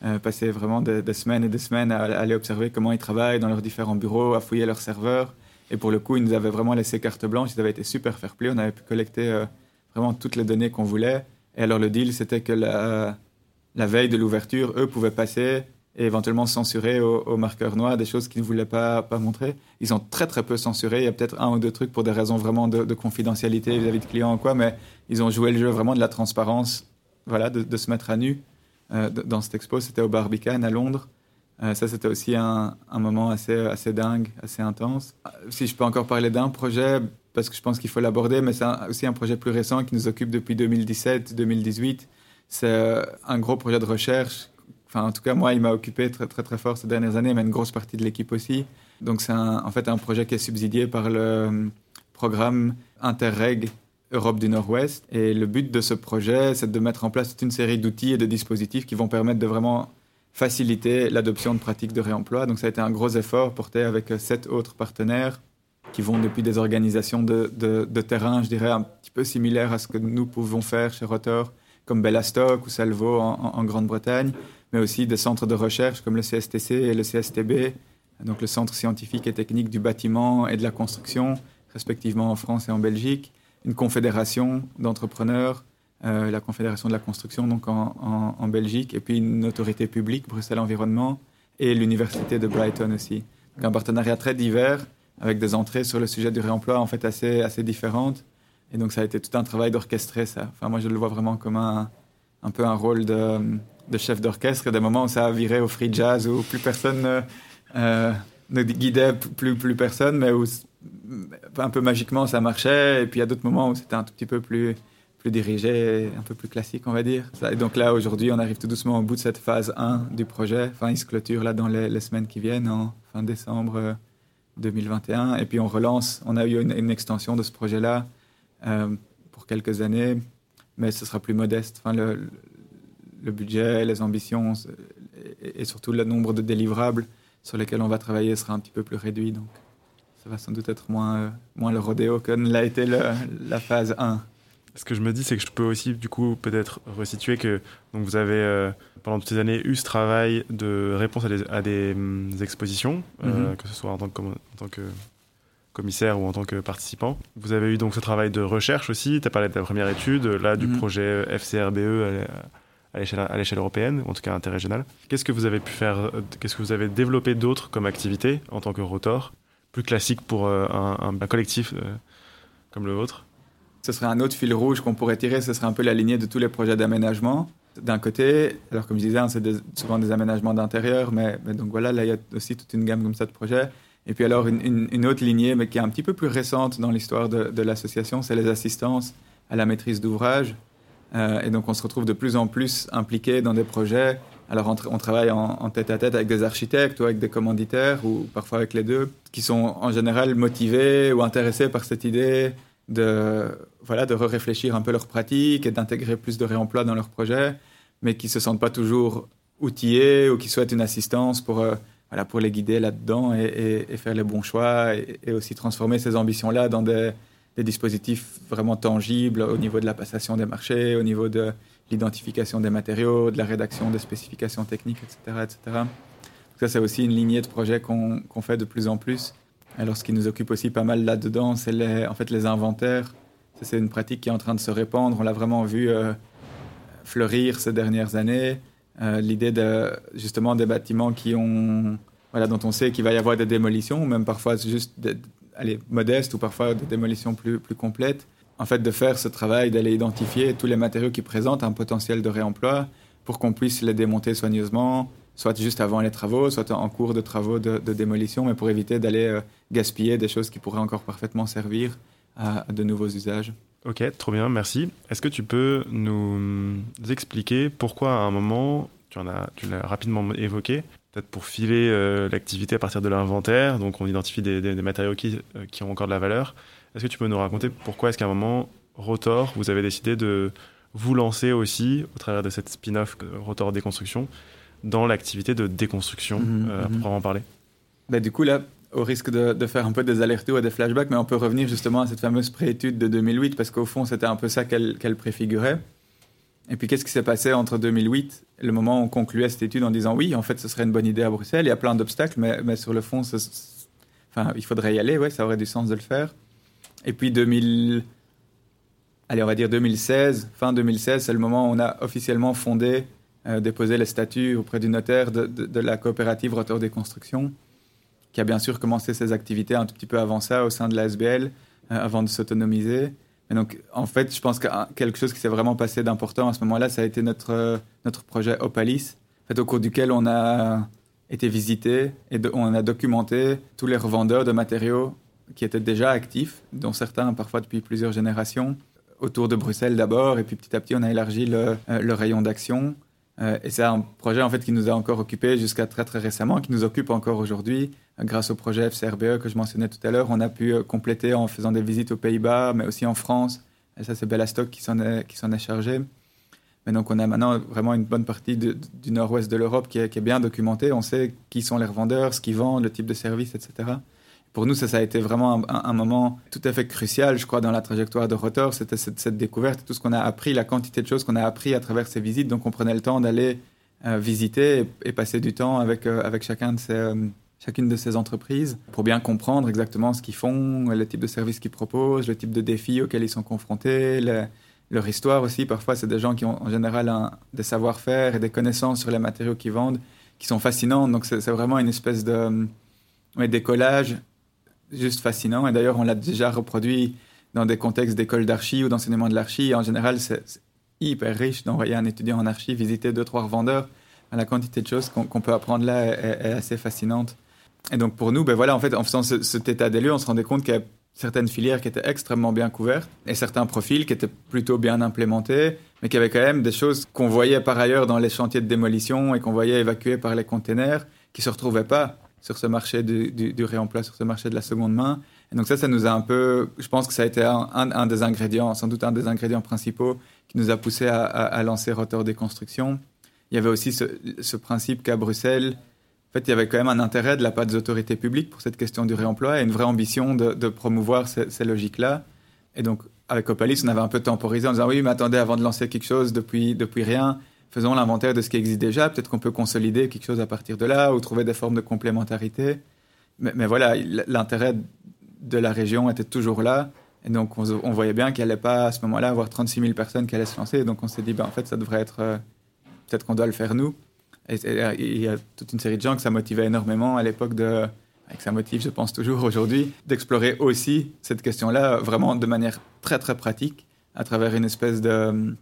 S4: euh, passer vraiment des, semaines et des semaines à, aller observer comment ils travaillent dans leurs différents bureaux, à fouiller leurs serveurs. Et pour le coup, ils nous avaient vraiment laissé carte blanche. Ils avaient été super fair play. On avait pu collecter euh, vraiment toutes les données qu'on voulait. Et alors, le deal, c'était que la veille de l'ouverture, eux pouvaient passer et éventuellement censurer au, marqueur noir des choses qu'ils ne voulaient pas, montrer. Ils ont très très peu censuré. Il y a peut-être un ou deux trucs pour des raisons vraiment de, de confidentialité vis-à-vis de clients ou quoi, mais ils ont joué le jeu vraiment de la transparence, voilà, de, se mettre à nu. Euh, dans cette expo, c'était au Barbican à Londres. Euh, ça, c'était aussi un, moment assez, assez dingue, assez intense. Si je peux encore parler d'un projet, parce que je pense qu'il faut l'aborder, mais c'est aussi un projet plus récent qui nous occupe depuis 2017-2018. C'est un gros projet de recherche Enfin, en tout cas, moi, il m'a occupé très, très, très fort ces dernières années, mais une grosse partie de l'équipe aussi. Donc, c'est en fait un projet qui est subsidié par le euh, programme Interreg Europe du Nord-Ouest. Et le but de ce projet, c'est de mettre en place toute une série d'outils et de dispositifs qui vont permettre de vraiment faciliter l'adoption de pratiques de réemploi. Donc, ça a été un gros effort porté avec sept autres partenaires qui vont depuis des organisations de, terrain, je dirais, un petit peu similaires à ce que nous pouvons faire chez Rotor, comme Bellastock ou Salvo en Grande-Bretagne, mais aussi des centres de recherche comme le CSTC et le CSTB, donc le Centre scientifique et technique du bâtiment et de la construction, respectivement en France et en Belgique, une confédération d'entrepreneurs, euh, la Confédération de la construction donc en, Belgique, et puis une autorité publique, Bruxelles Environnement, et l'Université de Brighton aussi. Donc un partenariat très divers, avec des entrées sur le sujet du réemploi en fait assez, assez différentes. Et donc ça a été tout un travail d'orchestrer ça. Enfin, moi je le vois vraiment comme un, un peu un rôle de de chef d'orchestre, des moments où ça a viré au free jazz, où plus personne euh, euh, ne guidait plus, plus personne, mais où un peu magiquement ça marchait. Et puis il y a d'autres moments où c'était un tout petit peu plus, plus dirigé, un peu plus classique, on va dire. Et donc là, aujourd'hui, on arrive tout doucement au bout de cette phase 1 du projet. Enfin, il se clôture là dans les, semaines qui viennent, en fin décembre 2021. Et puis on relance, on a eu une, extension de ce projet-là euh, pour quelques années, mais ce sera plus modeste. Le budget, les ambitions et, surtout le nombre de délivrables sur lesquels on va travailler sera un petit peu plus réduit. Donc, ça va sans doute être moins, euh, moins le rodéo que l'a été le, la phase 1.
S3: Ce que je me dis, c'est que je peux aussi, du coup, peut-être resituer que donc vous avez, euh, pendant toutes ces années, eu ce travail de réponse à des, à des expositions, mm -hmm. euh, que ce soit en tant, que, en tant que commissaire ou en tant que participant. Vous avez eu donc ce travail de recherche aussi. Tu as parlé de ta première étude, là, du -hmm. projet FCRBE à l'échelle européenne, en tout cas interrégionale. Qu'est-ce que vous avez pu faire, euh, qu'est-ce que vous avez développé d'autre comme activité en tant que rotor, plus classique pour euh, un, collectif euh, comme le vôtre?
S4: Ce serait un autre fil rouge qu'on pourrait tirer, ce serait un peu la lignée de tous les projets d'aménagement. D'un côté, alors comme je disais, hein, c'est souvent des aménagements d'intérieur, mais, donc voilà, là il y a aussi toute une gamme comme ça de projets. Et puis alors une, autre lignée, mais qui est un petit peu plus récente dans l'histoire de l'association, c'est les assistances à la maîtrise d'ouvrage. Euh, et donc, on se retrouve de plus en plus impliqué dans des projets. Alors, on, travaille en, tête à tête avec des architectes ou avec des commanditaires, ou parfois avec les deux, qui sont en général motivés ou intéressés par cette idée de, voilà, de réfléchir un peu leurs pratiques et d'intégrer plus de réemploi dans leurs projets, mais qui ne se sentent pas toujours outillés ou qui souhaitent une assistance pour, euh, voilà, pour les guider là-dedans et, faire les bons choix et aussi transformer ces ambitions-là dans des, des dispositifs vraiment tangibles au niveau de la passation des marchés, au niveau de l'identification des matériaux, de la rédaction des spécifications techniques, etc. etc. Ça, c'est aussi une lignée de projets qu'on qu fait de plus en plus. Alors, ce qui nous occupe aussi pas mal là-dedans, c'est les, en fait, les inventaires. C'est une pratique qui est en train de se répandre. On l'a vraiment vu euh, fleurir ces dernières années. Euh, L'idée de justement des bâtiments qui ont, voilà, dont on sait qu'il va y avoir des démolitions, ou même parfois juste des, allez, modeste ou parfois des démolitions plus, plus complètes. En fait, de faire ce travail, d'aller identifier tous les matériaux qui présentent un potentiel de réemploi pour qu'on puisse les démonter soigneusement, soit juste avant les travaux, soit en cours de travaux de, démolition, mais pour éviter d'aller euh, gaspiller des choses qui pourraient encore parfaitement servir à, à de nouveaux usages.
S3: Ok, trop bien, merci. Est-ce que tu peux nous expliquer pourquoi à un moment, tu l'as rapidement évoqué, peut-être pour filer euh, l'activité à partir de l'inventaire. Donc on identifie des, des, des matériaux qui, euh, qui, ont encore de la valeur. Est-ce que tu peux nous raconter pourquoi est-ce qu'à un moment, Rotor, vous avez décidé de vous lancer aussi, au travers de cette spin-off euh, Rotor Déconstruction, dans l'activité de déconstruction, mmh, euh, à mmh. proprement parler?
S4: Bah, Du coup, là, au risque de, de, faire un peu des allers-retours et des flashbacks, mais on peut revenir justement à cette fameuse préétude de 2008, parce qu'au fond, c'était un peu ça qu'elle qu préfigurait. Et puis, qu'est-ce qui s'est passé entre 2008 et le moment où on concluait cette étude en disant oui, en fait, ce serait une bonne idée à Bruxelles, il y a plein d'obstacles, mais, sur le fond, enfin, il faudrait y aller, ouais, ça aurait du sens de le faire. Et puis 2000, allez, on va dire 2016, fin 2016, c'est le moment où on a officiellement fondé, euh, déposé les statuts auprès du notaire de, de, la coopérative Rotor des Constructions, qui a bien sûr commencé ses activités un tout petit peu avant ça au sein de la SBL, euh, avant de s'autonomiser. Et donc, en fait, je pense que quelque chose qui s'est vraiment passé d'important à ce moment-là, ça a été notre, euh, notre projet Opalis, fait, au cours duquel on a été visité et on a documenté tous les revendeurs de matériaux qui étaient déjà actifs, dont certains parfois depuis plusieurs générations, autour de Bruxelles d'abord, et puis petit à petit on a élargi le, euh, le rayon d'action. Euh, et c'est un projet en fait qui nous a encore occupé jusqu'à très très récemment, qui nous occupe encore aujourd'hui. Grâce au projet FCRBE que je mentionnais tout à l'heure, on a pu euh, compléter en faisant des visites aux Pays-Bas, mais aussi en France. Et ça c'est Bellastock qui s'en est, est chargé. Mais donc on a maintenant vraiment une bonne partie du nord-ouest de l'Europe qui, est, bien documentée. On sait qui sont les revendeurs, ce qu'ils vendent, le type de service, etc pour nous, ça, a été vraiment un, moment tout à fait crucial, je crois, dans la trajectoire de Rotor. C'était cette, découverte, tout ce qu'on a appris, la quantité de choses qu'on a appris à travers ces visites. Donc, on prenait le temps d'aller euh, visiter et, passer du temps avec, euh, avec chacun de ces, chacune de ces entreprises pour bien comprendre exactement ce qu'ils font, le type de services qu'ils proposent, le type de défis auxquels ils sont confrontés, leur histoire aussi. Parfois, c'est des gens qui ont en général des savoir-faire et des connaissances sur les matériaux qu'ils vendent qui sont fascinants. Donc, c'est vraiment une espèce de décollage juste fascinant. Et d'ailleurs, on l'a déjà reproduit dans des contextes d'école d'archi ou d'enseignement de l'archi. En général, c'est hyper riche d'envoyer un étudiant en archi visiter deux, trois revendeurs. La quantité de choses qu'on peut apprendre là est, assez fascinante. Et donc, pour nous, ben voilà, en faisant cet état des lieux, on se rendait compte qu'il y a certaines filières qui étaient extrêmement bien couvertes et certains profils qui étaient plutôt bien implémentés, mais qui avaient quand même des choses qu'on voyait par ailleurs dans les chantiers de démolition et qu'on voyait évacuer par les containers qui se retrouvaient pas sur ce marché du, du, réemploi, sur ce marché de la seconde main. Et donc ça, ça nous a un peu, je pense que ça a été un, des ingrédients, sans doute un des ingrédients principaux qui nous a poussé à, lancer Rotor des constructions. Il y avait aussi ce, principe qu'à Bruxelles, en fait, il y avait quand même un intérêt de la part des autorités publiques pour cette question du réemploi et une vraie ambition de, promouvoir ces, logiques-là. Et donc, avec Opalis, on avait un peu temporisé en disant oui, mais attendez, avant de lancer quelque chose depuis, depuis rien, faisons l'inventaire de ce qui existe déjà. Peut-être qu'on peut consolider quelque chose à partir de là ou trouver des formes de complémentarité. Mais, voilà, l'intérêt de la région était toujours là. Et donc, on, voyait bien qu'elle n'allait pas, à ce moment-là, avoir 36 000 personnes qui allaient se lancer. donc, on s'est dit, ben, en fait, ça devrait être. Euh, peut-être qu'on doit le faire nous. Et il y a toute une série de gens que ça motivait énormément à l'époque de. Avec ça motive, je pense toujours aujourd'hui, d'explorer aussi cette question-là vraiment de manière très, très pratique, à travers une espèce de,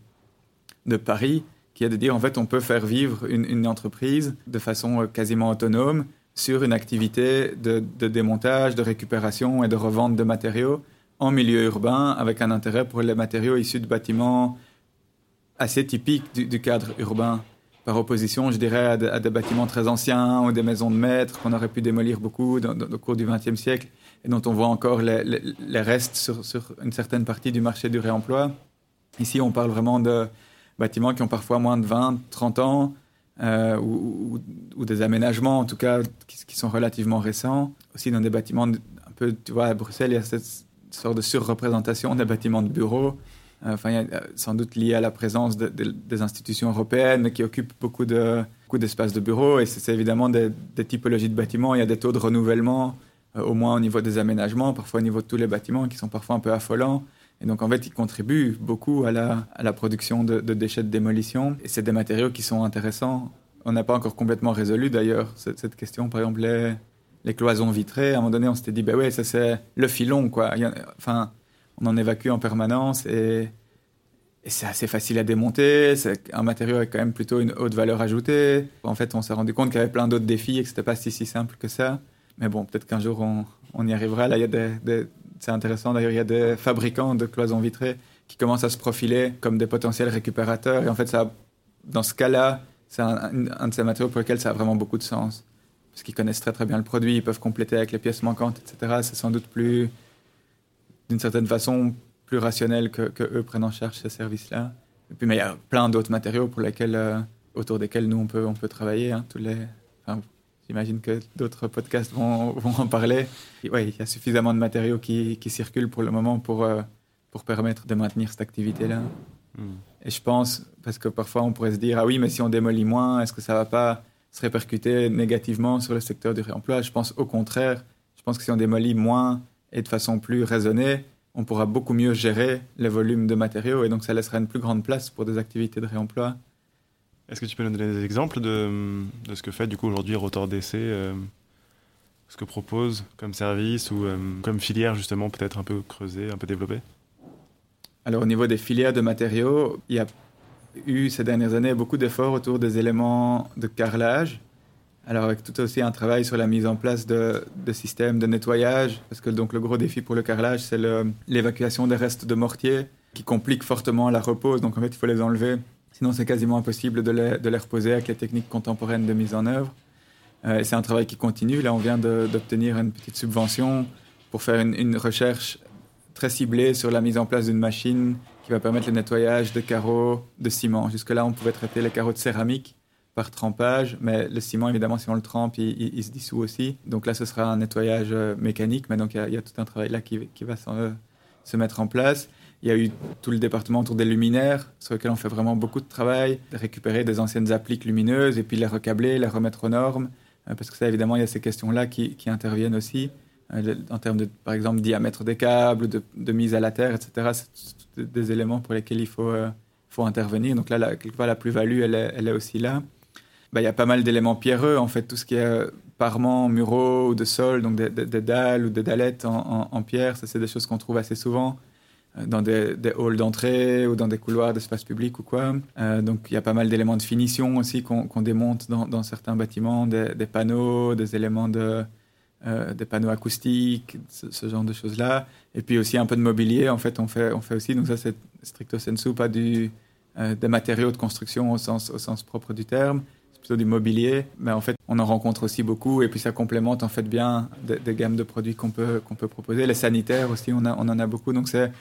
S4: de pari qui est de dire en fait on peut faire vivre une, entreprise de façon euh, quasiment autonome sur une activité de, démontage, de récupération et de revente de matériaux en milieu urbain avec un intérêt pour les matériaux issus de bâtiments assez typiques du, cadre urbain. Par opposition, je dirais, à, des bâtiments très anciens ou des maisons de maîtres qu'on aurait pu démolir beaucoup dans, au cours du XXe siècle et dont on voit encore les, restes sur, une certaine partie du marché du réemploi. Ici, on parle vraiment de, bâtiments qui ont parfois moins de 20, 30 ans, euh, ou, des aménagements en tout cas qui, sont relativement récents. Aussi dans des bâtiments un peu, tu vois, à Bruxelles, il y a cette sorte de surreprésentation des bâtiments de bureaux. Euh, enfin, euh, sans doute lié à la présence des institutions européennes qui occupent beaucoup de beaucoup d'espaces de bureaux. Et c'est évidemment des, typologies de bâtiments. Il y a des taux de renouvellement, au moins au niveau des aménagements, parfois au niveau de tous les bâtiments, qui sont parfois un peu affolants. Et donc, en fait, ils contribuent beaucoup à la, production de, déchets de démolition. Et c'est des matériaux qui sont intéressants. On n'a pas encore complètement résolu, d'ailleurs, cette, question. Par exemple, les, cloisons vitrées, à un moment donné, on s'était dit, ben ouais, ça c'est le filon, quoi. On en évacue en permanence et, c'est assez facile à démonter. C'est un matériau avec quand même plutôt une haute valeur ajoutée. En fait, on s'est rendu compte qu'il y avait plein d'autres défis et que c'était pas si, si simple que ça. Mais bon, peut-être qu'un jour on, y arrivera. Là, il y a des, c'est intéressant. D'ailleurs, il y a des fabricants de cloisons vitrées qui commencent à se profiler comme des potentiels récupérateurs. Et en fait, ça, dans ce cas-là, c'est un, de ces matériaux pour lesquels ça a vraiment beaucoup de sens. Parce qu'ils connaissent très très bien le produit, ils peuvent compléter avec les pièces manquantes, etc. C'est sans doute plus, d'une certaine façon, plus rationnel que, que, eux prennent en charge ces services-là. Et puis, mais il y a plein d'autres matériaux pour lesquels, euh, autour desquels nous on peut, on peut travailler. Hein, tous les, J'imagine que d'autres podcasts vont, vont, en parler. Oui, il y a suffisamment de matériaux qui, qui circulent pour le moment pour, euh, pour permettre de maintenir cette activité-là. Hmm. Et je pense, parce que parfois on pourrait se dire, ah oui, mais si on démolit moins, est-ce que ça va pas se répercuter négativement sur le secteur du réemploi? Je pense au contraire. Je pense que si on démolit moins et de façon plus raisonnée, on pourra beaucoup mieux gérer les volumes de matériaux et donc ça laissera une plus grande place pour des activités de réemploi.
S3: Est-ce que tu peux nous donner des exemples de, de ce que fait du coup aujourd'hui Rotor DC euh, Ce que propose comme service ou euh, comme filière justement peut-être un peu creusée, un peu développée?
S4: Alors au niveau des filières de matériaux, il y a eu ces dernières années beaucoup d'efforts autour des éléments de carrelage. Alors avec tout aussi un travail sur la mise en place de, systèmes de nettoyage, parce que donc le gros défi pour le carrelage, c'est l'évacuation des restes de mortier qui complique fortement la repose. Donc en fait, il faut les enlever Sinon, c'est quasiment impossible de les, reposer avec les techniques contemporaines de mise en œuvre. Euh, c'est un travail qui continue. Là, on vient d'obtenir une petite subvention pour faire une, une, recherche très ciblée sur la mise en place d'une machine qui va permettre le nettoyage de carreaux de ciment. Jusque-là, on pouvait traiter les carreaux de céramique par trempage, mais le ciment, évidemment, si on le trempe, il, se dissout aussi. Donc là, ce sera un nettoyage euh, mécanique, mais donc il y, a tout un travail là qui, va se mettre en place. Il y a eu tout le département autour des luminaires, sur lequel on fait vraiment beaucoup de travail, récupérer des anciennes appliques lumineuses et puis les recabler, les remettre aux normes. Euh, parce que ça, évidemment, il y a ces questions-là qui, qui, interviennent aussi, euh, en termes de, par exemple, diamètre des câbles, de, mise à la terre, etc. C'est des éléments pour lesquels il faut, euh, intervenir. Donc là, la, quelque part, la plus-value, elle, est aussi là. Bah, y a pas mal d'éléments pierreux, en fait, tout ce qui est parements, muraux ou de sol, donc des, dalles ou des dallettes en, pierre, ça, c'est des choses qu'on trouve assez souvent dans des, halls d'entrée ou dans des couloirs d'espace public ou quoi. Euh, donc il y a pas mal d'éléments de finition aussi qu'on qu démonte dans, certains bâtiments, des, panneaux, des éléments de euh, des panneaux acoustiques, ce, genre de choses-là. Et puis aussi un peu de mobilier, en fait, on fait, on fait aussi. Donc ça, c'est stricto sensu, pas du, euh, des matériaux de construction au sens, au sens propre du terme. Plutôt du mobilier. Mais en fait, on en rencontre aussi beaucoup. Et puis ça complémente en fait bien des, gammes de produits qu'on peut, qu'on peut proposer. Les sanitaires aussi, on, en a beaucoup. Donc c'est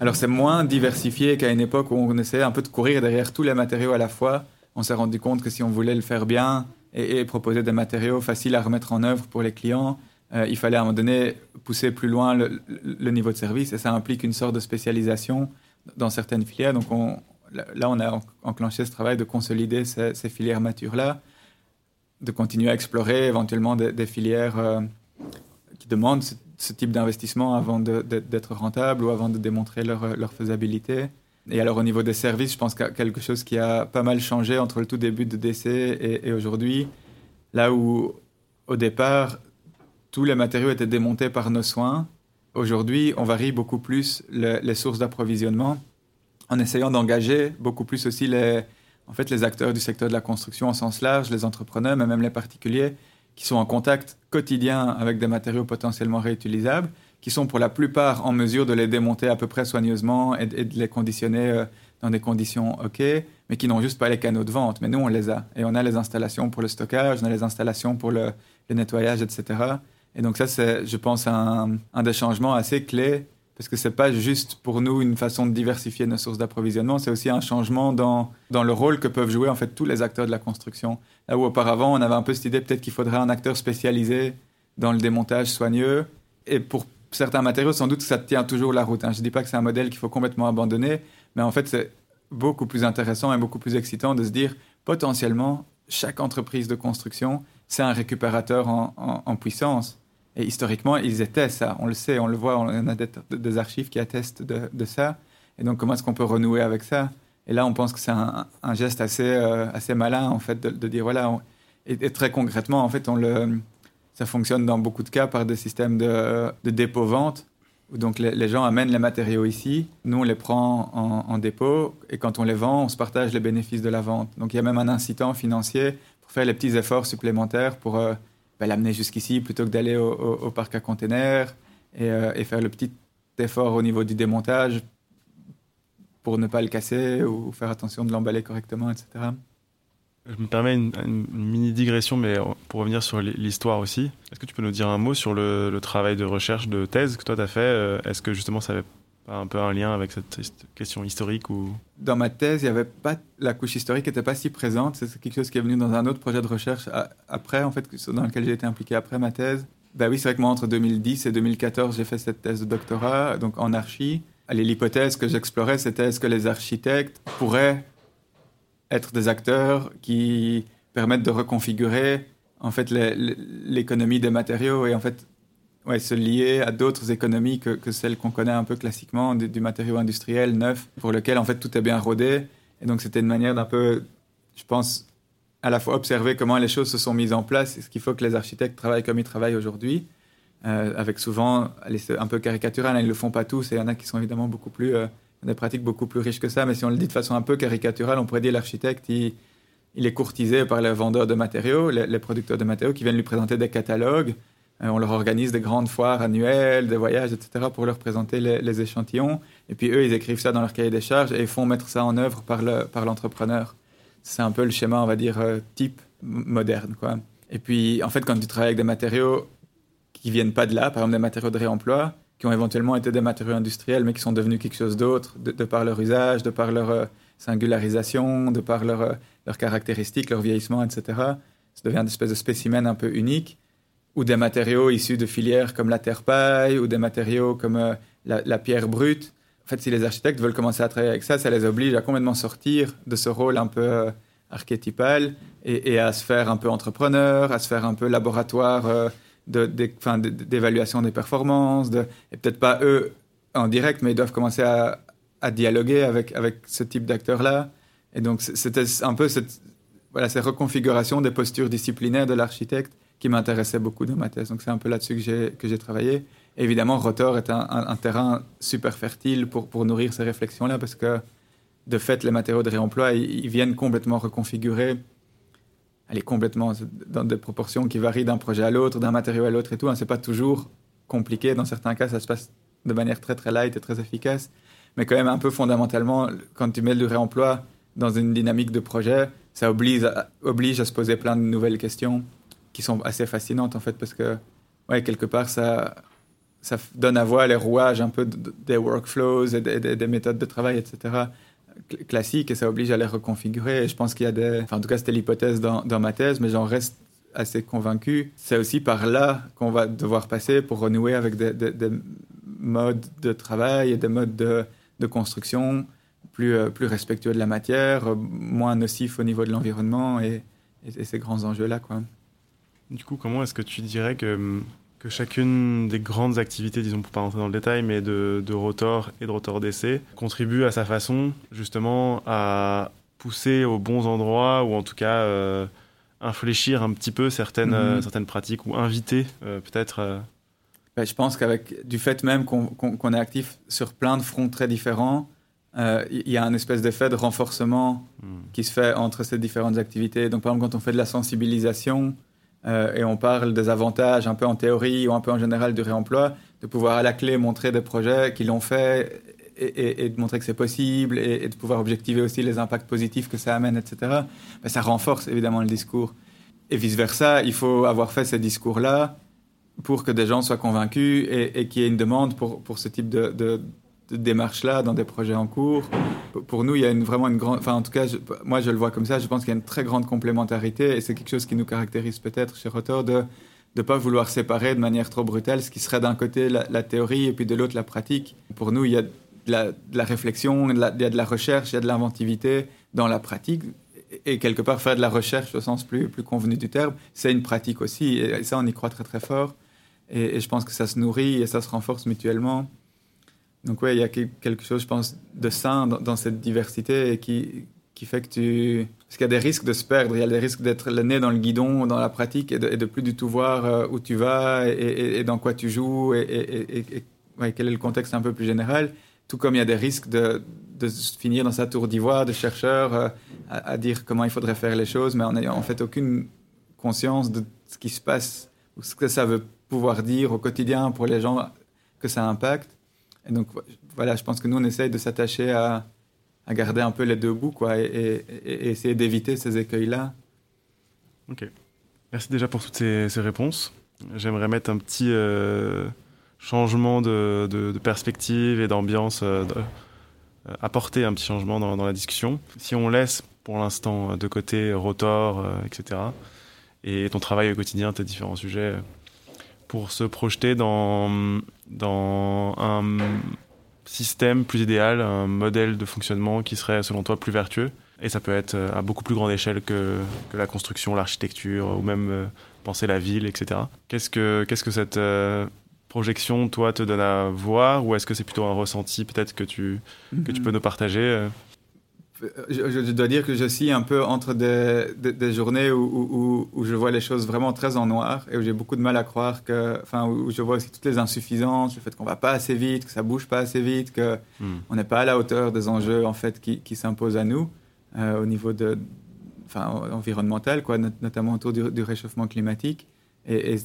S4: alors c'est moins diversifié qu'à une époque où on essayait un peu de courir derrière tous les matériaux à la fois. On s'est rendu compte que si on voulait le faire bien et, et, proposer des matériaux faciles à remettre en œuvre pour les clients, euh, il fallait à un moment donné pousser plus loin le, le, niveau de service et ça implique une sorte de spécialisation dans certaines filières. Donc on, là, on a enclenché ce travail de consolider ces, filières matures-là, de continuer à explorer éventuellement des, filières euh, qui demandent ce type d'investissement avant d'être rentable ou avant de démontrer leur, leur, faisabilité. Et alors au niveau des services, je pense qu'il y a quelque chose qui a pas mal changé entre le tout début de DC et, aujourd'hui, là où au départ, tous les matériaux étaient démontés par nos soins. Aujourd'hui, on varie beaucoup plus le, les sources d'approvisionnement en essayant d'engager beaucoup plus aussi les, en fait, les acteurs du secteur de la construction au sens large, les entrepreneurs, mais même les particuliers, qui sont en contact quotidien avec des matériaux potentiellement réutilisables, qui sont pour la plupart en mesure de les démonter à peu près soigneusement et, de les conditionner euh, dans des conditions OK, mais qui n'ont juste pas les canaux de vente. Mais nous, on les a. Et on a les installations pour le stockage, on a les installations pour le, le nettoyage, etc. Et donc ça, c'est, je pense, un, un des changements assez clés parce que c'est pas juste pour nous une façon de diversifier nos sources d'approvisionnement, c'est aussi un changement dans, dans le rôle que peuvent jouer en fait tous les acteurs de la construction. Là où auparavant on avait un peu cette idée peut-être qu'il faudrait un acteur spécialisé dans le démontage soigneux, et pour certains matériaux sans doute ça tient toujours la route. Hein. Je dis pas que c'est un modèle qu'il faut complètement abandonner, mais en fait c'est beaucoup plus intéressant et beaucoup plus excitant de se dire potentiellement chaque entreprise de construction c'est un récupérateur en, en, en puissance et historiquement, ils étaient ça. On le sait, on le voit, on a des, archives qui attestent de, ça. Et donc, comment est-ce qu'on peut renouer avec ça? Et là, on pense que c'est un, geste assez, euh, assez malin, en fait, de, dire, voilà, on, et, très concrètement, en fait, on le, ça fonctionne dans beaucoup de cas par des systèmes de, de dépôt-vente, donc les, gens amènent les matériaux ici, nous, on les prend en, en, dépôt, et quand on les vend, on se partage les bénéfices de la vente. Donc, il y a même un incitant financier pour faire les petits efforts supplémentaires pour... Euh, bah, l'amener jusqu'ici plutôt que d'aller au, parc à containers et, euh, et, faire le petit effort au niveau du démontage pour ne pas le casser ou faire attention de l'emballer correctement, etc.
S3: Je me permets une, mini digression, mais pour revenir sur l'histoire aussi, est-ce que tu peux nous dire un mot sur le, le travail de recherche de thèse que toi tu as fait euh, Est-ce que justement ça avait un peu un lien avec cette question historique ou?
S4: Dans ma thèse, il y avait pas la couche historique n'était pas si présente. C'est quelque chose qui est venu dans un autre projet de recherche après, en fait, dans lequel j'ai été impliqué après ma thèse. Ben oui, c'est vrai que moi, entre 2010 et 2014, j'ai fait cette thèse de doctorat, donc en archi. L'hypothèse que j'explorais, c'était est-ce que les architectes pourraient être des acteurs qui permettent de reconfigurer en fait l'économie des matériaux et en fait ouais, se lier à d'autres économies que, que celles qu'on connaît un peu classiquement, du, matériau industriel neuf, pour lequel en fait tout est bien rodé. Et donc c'était une manière d'un peu, je pense, à la fois observer comment les choses se sont mises en place ce qu'il faut que les architectes travaillent comme ils travaillent aujourd'hui, euh, avec souvent, un peu caricatural, hein, ils ne le font pas tous, et il y en a qui sont évidemment beaucoup plus, euh, des pratiques beaucoup plus riches que ça, mais si on le dit de façon un peu caricaturale, on pourrait dire l'architecte, il, il, est courtisé par les vendeurs de matériaux, les, producteurs de matériaux qui viennent lui présenter des catalogues, on leur organise des grandes foires annuelles, des voyages, etc., pour leur présenter les, échantillons, et puis eux, ils écrivent ça dans leur cahier des charges et font mettre ça en œuvre par l'entrepreneur. C'est un peu le schéma, on va dire, euh, type moderne. Quoi. Et puis, en fait, quand tu travailles avec des matériaux qui viennent pas de là, par exemple des matériaux de réemploi, qui ont éventuellement été des matériaux industriels, mais qui sont devenus quelque chose d'autre, de, par leur usage, de par leur euh, singularisation, de par leurs leur caractéristiques, leur vieillissement, etc. Ça devient une espèce de spécimen un peu unique. Ou des matériaux issus de filières comme la terre-paille, ou des matériaux comme euh, la, pierre brute en fait, si les architectes veulent commencer à travailler avec ça, ça les oblige à complètement sortir de ce rôle un peu euh, archétypal et, à se faire un peu entrepreneur, à se faire un peu laboratoire euh, d'évaluation de, de, des performances, et peut-être pas eux en direct, mais ils doivent commencer à, à dialoguer avec, avec ce type d'acteurs-là. Et donc, c'était un peu cette, voilà, cette reconfiguration des postures disciplinaires de l'architecte qui m'intéressait beaucoup dans ma thèse. Donc, c'est un peu là-dessus que j'ai travaillé évidemment, Rotor est un, terrain super fertile pour, nourrir ces réflexions-là, parce que, de fait, les matériaux de réemploi, ils, viennent complètement reconfigurer, aller complètement dans des proportions qui varient d'un projet à l'autre, d'un matériau à l'autre et tout. Hein. C'est pas toujours compliqué. Dans certains cas, ça se passe de manière très, très light et très efficace. Mais quand même, un peu fondamentalement, quand tu mets du réemploi dans une dynamique de projet, ça oblige à se poser plein de nouvelles questions qui sont assez fascinantes, en fait, parce que, ouais, quelque part, ça ça donne à voir les rouages un peu des workflows et des, des, des méthodes de travail, etc. classiques et ça oblige à les reconfigurer. Et je pense qu'il y a des... Enfin, en tout cas, c'était l'hypothèse dans, ma thèse, mais j'en reste assez convaincu. C'est aussi par là qu'on va devoir passer pour renouer avec des, des, des, modes de travail et des modes de, de construction plus, euh, plus respectueux de la matière, moins nocifs au niveau de l'environnement et, et, et, ces grands enjeux-là. Quoi.
S3: Du coup, comment est-ce que tu dirais que que chacune des grandes activités, disons pour pas rentrer dans le détail, mais de, de rotor et de rotor d'essai, contribue à sa façon justement à pousser aux bons endroits ou en tout cas euh, infléchir un petit peu certaines, -hmm. euh, certaines pratiques ou inviter euh, peut-être.
S4: Ben, je pense qu'avec du fait même qu'on qu qu est actif sur plein de fronts très différents, il y a un espèce d'effet de renforcement mm. qui se fait entre ces différentes activités. Donc par exemple quand on fait de la sensibilisation, euh, et on parle des avantages un peu en théorie ou un peu en général du réemploi, de pouvoir à la clé montrer des projets qui l'ont fait et, de montrer que c'est possible et, de pouvoir objectiver aussi les impacts positifs que ça amène, etc. Ben, ça renforce évidemment le discours. Et vice-versa, il faut avoir fait ces discours-là pour que des gens soient convaincus et, qu'il y ait une demande pour, pour ce type de démarche-là dans des projets en cours. Pour nous, il y a une, vraiment une grande... Enfin, en tout cas, moi, je le vois comme ça. Je pense qu'il y a une très grande complémentarité et c'est quelque chose qui nous caractérise peut-être chez Rotor de ne pas vouloir séparer de manière trop brutale ce qui serait d'un côté la, théorie et puis de l'autre la pratique. Pour nous, il y a de la, de réflexion, de la, il y a de la recherche, il y a de l'inventivité dans la pratique. Et quelque part, faire de la recherche au sens plus, plus convenu du terme, c'est une pratique aussi. Et ça, on y croit très très fort. Et je pense que ça se nourrit et ça se renforce mutuellement. Donc oui, il y a quelque chose, je pense, de sain dans, cette diversité et qui, qui fait que tu... Parce qu'il y a des risques de se perdre, il y a des risques d'être le nez dans le guidon, dans la pratique, et de, plus du tout voir euh, où tu vas et, dans quoi tu joues, et, ouais, quel est le contexte un peu plus général. Tout comme il y a des risques de, de finir dans sa tour d'ivoire de chercheur euh, à, à, dire comment il faudrait faire les choses, mais en n'ayant en fait aucune conscience de ce qui se passe, ou ce que ça veut pouvoir dire au quotidien pour les gens que ça impacte. Et donc, voilà, je pense que nous, on essaye de s'attacher à, garder un peu les deux bouts, quoi, et, essayer d'éviter ces écueils-là.
S3: Ok. Merci déjà pour toutes ces, réponses. J'aimerais mettre un petit euh, changement de, perspective et d'ambiance, euh, euh, apporter un petit changement dans, la discussion. Si on laisse pour l'instant de côté Rotor, etc., et ton travail au quotidien, tes différents sujets, pour se projeter dans, dans un système plus idéal, un modèle de fonctionnement qui serait selon toi plus vertueux. Et ça peut être à beaucoup plus grande échelle que, que la construction, l'architecture ou même euh, penser la ville, etc. Qu'est-ce que, qu'est-ce que cette euh, projection, toi, te donne à voir Ou est-ce que c'est plutôt un ressenti peut-être que tu, que tu peux nous partager euh?
S4: je, dois dire que je suis un peu entre des, des, journées où, où, je vois les choses vraiment très en noir et où j'ai beaucoup de mal à croire que, enfin, où je vois aussi toutes les insuffisances, le fait qu'on va pas assez vite, que ça bouge pas assez vite, que hmm. on n'est pas à la hauteur des enjeux en fait qui, qui s'imposent à nous euh, au niveau de, enfin, environnemental, quoi, notamment autour du, réchauffement climatique et, et,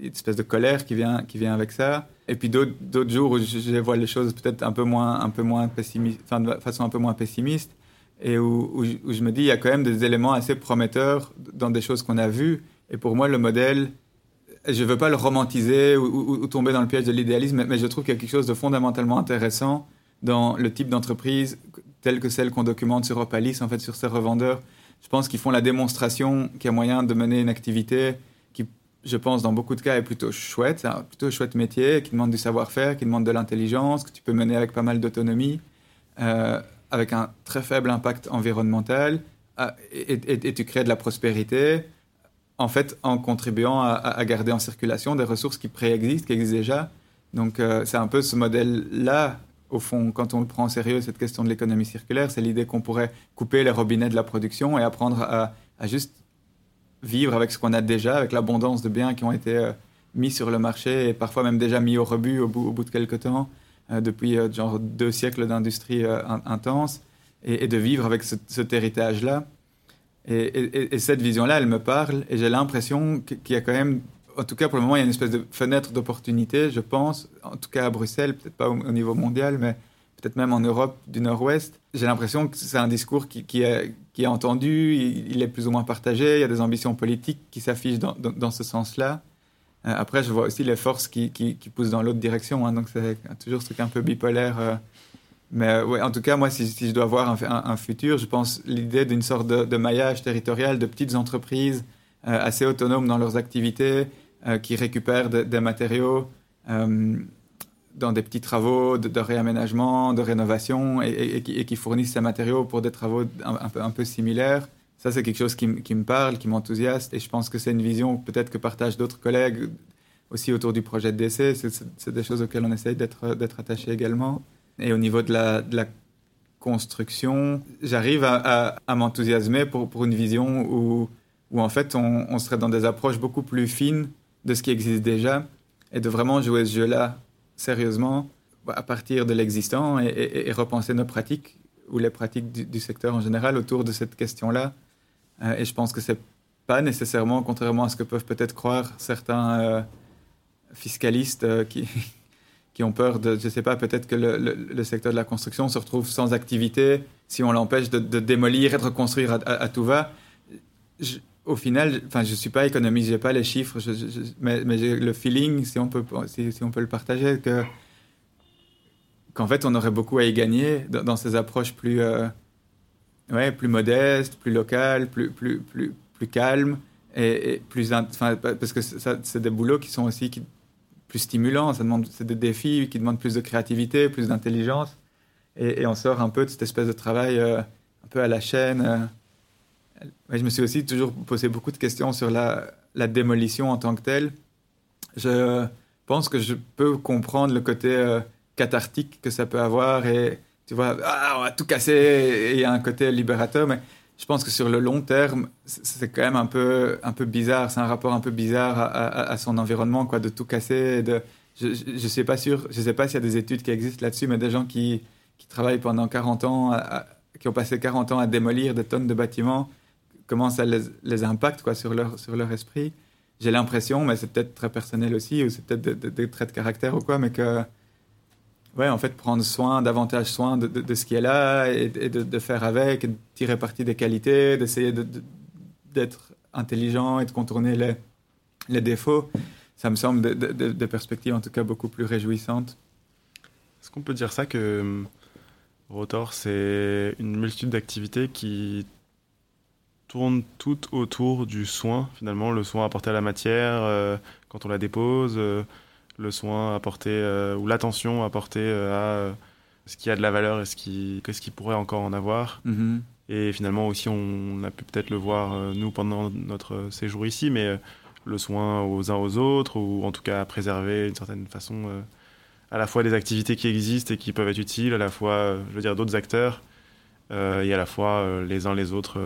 S4: une espèce de colère qui vient, qui vient avec ça. Et puis d'autres jours où je, vois les choses peut-être un peu moins, un peu moins pessimiste, enfin, de façon un peu moins pessimiste et où, je me dis il y a quand même des éléments assez prometteurs dans des choses qu'on a vues. Et pour moi, le modèle, je ne veux pas le romantiser ou, tomber dans le piège de l'idéalisme, mais je trouve qu'il y a quelque chose de fondamentalement intéressant dans le type d'entreprise telle que celle qu'on documente sur Opalis, en fait, sur ces revendeurs. Je pense qu'ils font la démonstration qu'il y a moyen de mener une activité qui, je pense, dans beaucoup de cas, est plutôt chouette. Un plutôt chouette métier qui demande du savoir-faire, qui demande de l'intelligence, que tu peux mener avec pas mal d'autonomie. Euh, avec un très faible impact environnemental euh, et, tu crées de la prospérité en fait en contribuant à, garder en circulation des ressources qui préexistent, qui existent déjà. Donc euh, c'est un peu ce modèle-là, au fond, quand on le prend en sérieux, cette question de l'économie circulaire, c'est l'idée qu'on pourrait couper les robinets de la production et apprendre à, juste vivre avec ce qu'on a déjà, avec l'abondance de biens qui ont été euh, mis sur le marché et parfois même déjà mis au rebut au bout, au bout de quelques temps. Euh, depuis euh, genre deux siècles d'industrie euh, intense et, de vivre avec cet héritage-là. Et, cette vision-là, elle me parle et j'ai l'impression qu'il y a quand même, en tout cas pour le moment, il y a une espèce de fenêtre d'opportunité, je pense, en tout cas à Bruxelles, peut-être pas au, niveau mondial, mais peut-être même en Europe du Nord-Ouest. J'ai l'impression que c'est un discours qui, est, entendu, il, est plus ou moins partagé, il y a des ambitions politiques qui s'affichent dans ce sens-là. Euh, après, je vois aussi les forces qui, qui, poussent dans l'autre direction. Hein, donc, c'est toujours ce truc un peu bipolaire. Euh. Mais euh, en tout cas, moi, si, je dois voir un, futur, je pense l'idée d'une sorte de, maillage territorial de petites entreprises assez autonomes dans leurs activités, qui récupèrent des matériaux dans des petits travaux de, réaménagement, de rénovation, et, qui, fournissent ces matériaux pour des travaux un peu similaires ça, c'est quelque chose qui, me parle, qui m'enthousiaste. Et je pense que c'est une vision peut-être que partagent d'autres collègues aussi autour du projet de décès. C'est des choses auxquelles on essaye d'être attaché également. Et au niveau de la, construction, j'arrive à, m'enthousiasmer pour, une vision où, où en fait, on, serait dans des approches beaucoup plus fines de ce qui existe déjà et de vraiment jouer ce jeu-là sérieusement à partir de l'existant et, repenser nos pratiques ou les pratiques du, secteur en général autour de cette question-là et je pense que c'est pas nécessairement, contrairement à ce que peuvent peut-être croire certains euh, fiscalistes euh, qui, qui ont peur de, je sais pas, peut-être que le, secteur de la construction se retrouve sans activité si on l'empêche de, démolir et de reconstruire à, tout va. au final, enfin, je suis pas économiste, j'ai pas les chiffres, mais, mais j'ai le feeling, si on peut, si, on peut le partager, que qu'en fait, on aurait beaucoup à y gagner dans, ces approches plus ouais, plus modeste, plus local, plus, plus, plus, plus calme, et, plus, parce que c'est des boulots qui sont aussi plus stimulants, c'est des défis qui demandent plus de créativité, plus d'intelligence, et, on sort un peu de cette espèce de travail euh, un peu à la chaîne. Euh. je me suis aussi toujours posé beaucoup de questions sur la, la démolition en tant que telle. Je pense que je peux comprendre le côté euh, cathartique que ça peut avoir et tu vois, ah, on va tout casser, il y a un côté libérateur, mais je pense que sur le long terme, c'est quand même un peu, un peu bizarre, c'est un rapport un peu bizarre à, son environnement, quoi, de tout casser. De, je ne sais pas sûr, je sais pas s'il y a des études qui existent là-dessus, mais des gens qui, qui travaillent pendant 40 ans, qui ont passé 40 ans à démolir des tonnes de bâtiments, comment ça les, les impacte quoi, sur, leur, sur leur esprit. J'ai l'impression, mais c'est peut-être très personnel aussi, ou c'est peut-être des traits de caractère ou quoi, mais que ouais, en fait, prendre soin, davantage soin de, de, ce qui est là et, de, de, faire avec, de tirer parti des qualités, d'essayer d'être intelligent et de contourner les, les défauts. Ça me semble des perspectives en tout cas beaucoup plus réjouissantes.
S3: Est-ce qu'on peut dire ça que hum, Rotor, c'est une multitude d'activités qui tournent toutes autour du soin, finalement, le soin apporté à la matière euh, quand on la dépose, euh, le soin apporté euh, ou l'attention apportée euh, à euh, ce qui a de la valeur et ce qui, ce qui pourrait encore en avoir. Mm-hmm. Et finalement aussi, on a pu peut-être le voir, nous, pendant notre séjour ici, mais le soin aux uns aux autres, ou en tout cas préserver d'une certaine façon euh, à la fois des activités qui existent et qui peuvent être utiles, à la fois, euh, je veux dire, d'autres acteurs, euh, et à la fois les uns les autres,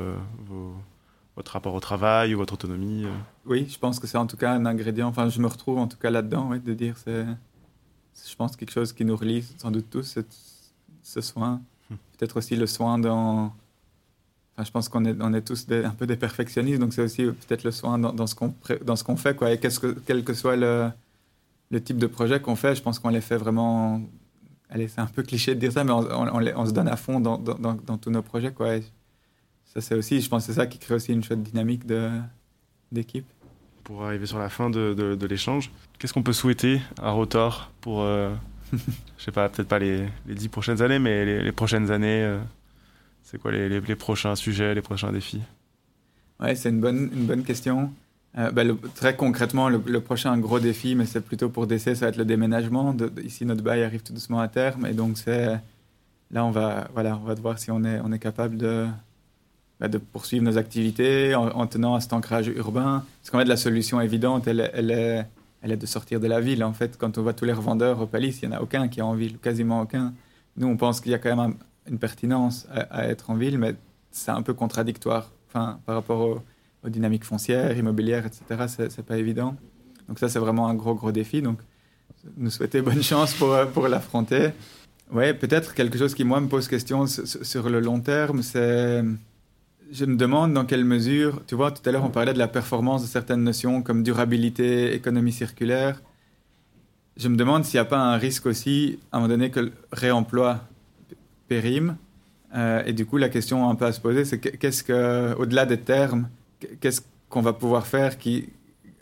S3: votre rapport au travail ou votre autonomie.
S4: Oui, je pense que c'est en tout cas un ingrédient, enfin je me retrouve en tout cas là-dedans, de dire c'est, je pense, quelque chose qui nous relie sans doute tous, ce soin. Hmm. Peut-être aussi le soin dans je pense qu'on est, on est tous un peu des perfectionnistes, donc c'est aussi peut-être le soin dans, ce qu'on dans ce qu'on fait, quoi. Et qu'est-ce que, quel que soit le, le type de projet qu'on fait, je pense qu'on les fait vraiment. Allez, c'est un peu cliché de dire ça, mais on, on, se donne à fond dans, dans, dans, tous nos projets, quoi. Ça, c'est aussi, je pense, c'est ça qui crée aussi une chouette dynamique de, d'équipe.
S3: Pour arriver sur la fin de, de, l'échange, qu'est-ce qu'on peut souhaiter à Rotor pour, euh, je sais pas, peut-être pas les, les dix prochaines années, mais les, prochaines années euh, c'est quoi les, les, prochains sujets, les prochains défis?
S4: Ouais, c'est une bonne, une bonne question. Euh, bah, très concrètement, le, prochain gros défi, mais c'est plutôt pour DC, ça va être le déménagement. ici, notre bail arrive tout doucement à terme, et donc c'est là, on va, voilà, on va voir si on est, on est capable de, bah, de poursuivre nos activités en, tenant à cet ancrage urbain. Parce qu'en fait, la solution évidente, elle, elle, est, elle est de sortir de la ville. En fait, quand on voit tous les revendeurs au Palice, il n'y en a aucun qui est en ville, quasiment aucun. Nous, on pense qu'il y a quand même un, une pertinence à, être en ville, mais c'est un peu contradictoire enfin, par rapport aux, dynamiques foncières, immobilières, etc. C'est pas évident. Donc ça, c'est vraiment un gros, gros défi. Donc, nous souhaiter bonne chance pour, pour l'affronter. Oui, peut-être quelque chose qui, moi, me pose question sur le long terme, c'est... Je me demande dans quelle mesure, tu vois, tout à l'heure, on parlait de la performance de certaines notions comme durabilité, économie circulaire. Je me demande s'il n'y a pas un risque aussi, à un moment donné, que le réemploi périme. Euh, et du coup, la question un peu à se poser, c'est qu'est-ce que, au-delà des termes, qu'est-ce qu'on va pouvoir faire,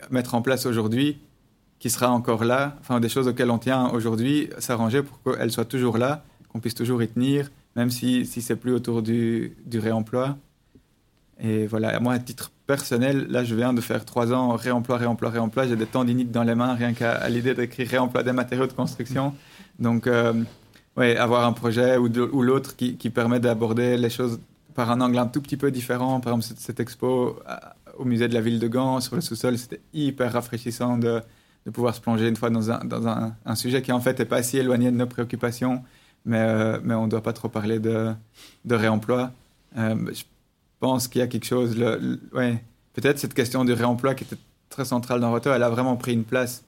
S4: mettre en place aujourd'hui, qui sera encore là, enfin des choses auxquelles on tient aujourd'hui, s'arranger pour qu'elles soient toujours là, qu'on puisse toujours y tenir, même si, si c'est plus autour du, réemploi. Et voilà, moi, à titre personnel, là, je viens de faire trois ans réemploi, réemploi, réemploi. J'ai des tendinites dans les mains, rien qu'à l'idée d'écrire réemploi des matériaux de construction. Donc, euh, ouais, avoir un projet ou, ou l'autre qui, qui, permet d'aborder les choses par un angle un tout petit peu différent. Par exemple, cette, expo au musée de la ville de Gand, sur le sous-sol, c'était hyper rafraîchissant de, de, pouvoir se plonger une fois dans, un, dans un, un, sujet qui en fait n'est pas si éloigné de nos préoccupations, mais, euh, mais on ne doit pas trop parler de, de réemploi. Euh, je pense qu'il y a quelque chose, ouais, peut-être cette question du réemploi qui était très centrale dans Roto, elle a vraiment pris une place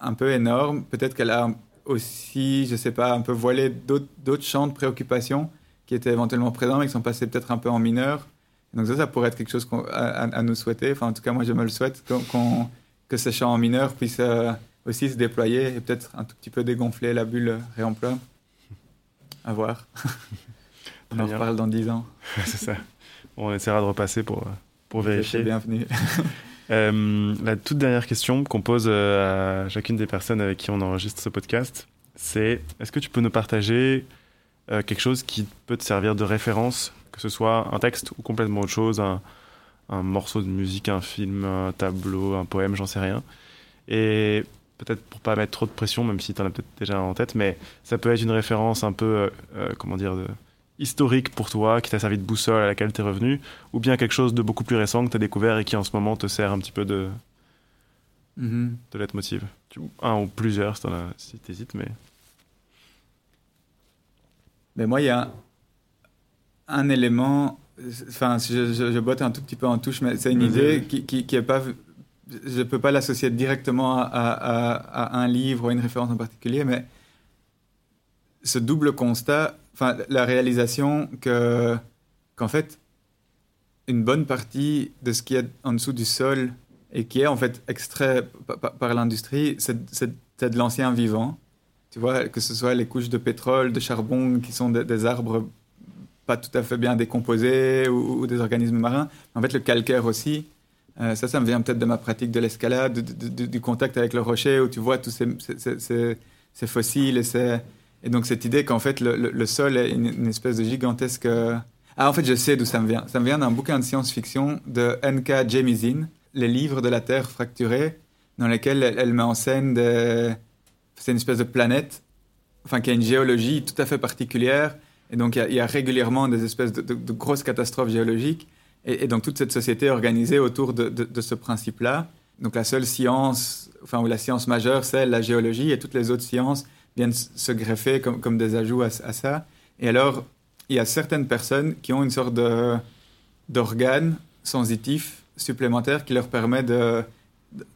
S4: un peu énorme. Peut-être qu'elle a aussi, je sais pas, un peu voiler d'autres champs de préoccupation qui étaient éventuellement présents mais qui sont passés peut-être un peu en mineur. Donc ça, ça pourrait être quelque chose à, nous souhaiter. Enfin, en tout cas, moi, je me le souhaite que ces champs en mineur puissent euh, aussi se déployer et peut-être un tout petit peu dégonfler la bulle réemploi. À voir. On en reparle dans dix ans.
S3: C'est ça. On essaiera de repasser pour, pour vérifier.
S4: Bienvenue.
S3: Euh, la toute dernière question qu'on pose euh, à chacune des personnes avec qui on enregistre ce podcast, c'est est-ce que tu peux nous partager euh, quelque chose qui peut te servir de référence, que ce soit un texte ou complètement autre chose, un, morceau de musique, un film, un tableau, un poème, j'en sais rien. Et peut-être pour pas mettre trop de pression, même si tu en as peut-être déjà en tête, mais ça peut être une référence un peu, comment dire, de, historique pour toi, qui t'a servi de boussole à laquelle tu es revenu, ou bien quelque chose de beaucoup plus récent que tu as découvert et qui en ce moment te sert un petit peu de, mm-hmm. de leitmotiv? Un ou plusieurs si tu hésites, mais.
S4: Mais moi, il y a un élément, enfin, je, je, botte un tout petit peu en touche, mais c'est une idée qui, qui, est pas. Je ne peux pas l'associer directement à, à, à, un livre ou à une référence en particulier, mais ce double constat enfin, la réalisation que, qu'en fait, une bonne partie de ce qui est en dessous du sol et qui est en fait extrait par, l'industrie, c'est, de l'ancien vivant. Tu vois, que ce soit les couches de pétrole, de charbon qui sont des arbres pas tout à fait bien décomposés ou, des organismes marins. En fait, le calcaire aussi, euh, ça, ça me vient peut-être de ma pratique de l'escalade, du contact avec le rocher où tu vois tous ces, ces, ces fossiles et ces, et donc cette idée qu'en fait le, le, sol est une, espèce de gigantesque... Euh, ah en fait je sais d'où ça me vient. Ça me vient d'un bouquin de science-fiction de N.K. Jemisin, Les livres de la Terre fracturée, dans lesquels elle, met en scène des... C'est une espèce de planète, enfin qui a une géologie tout à fait particulière. Et donc il y, a régulièrement des espèces de, grosses catastrophes géologiques. Et, donc toute cette société est organisée autour de, de, ce principe-là. Donc la seule science, enfin ou la science majeure, c'est la géologie, et toutes les autres sciences viennent se greffer comme, comme des ajouts à, à, ça. Et alors, il y a certaines personnes qui ont une sorte d'organe sensitif supplémentaire qui leur permet de,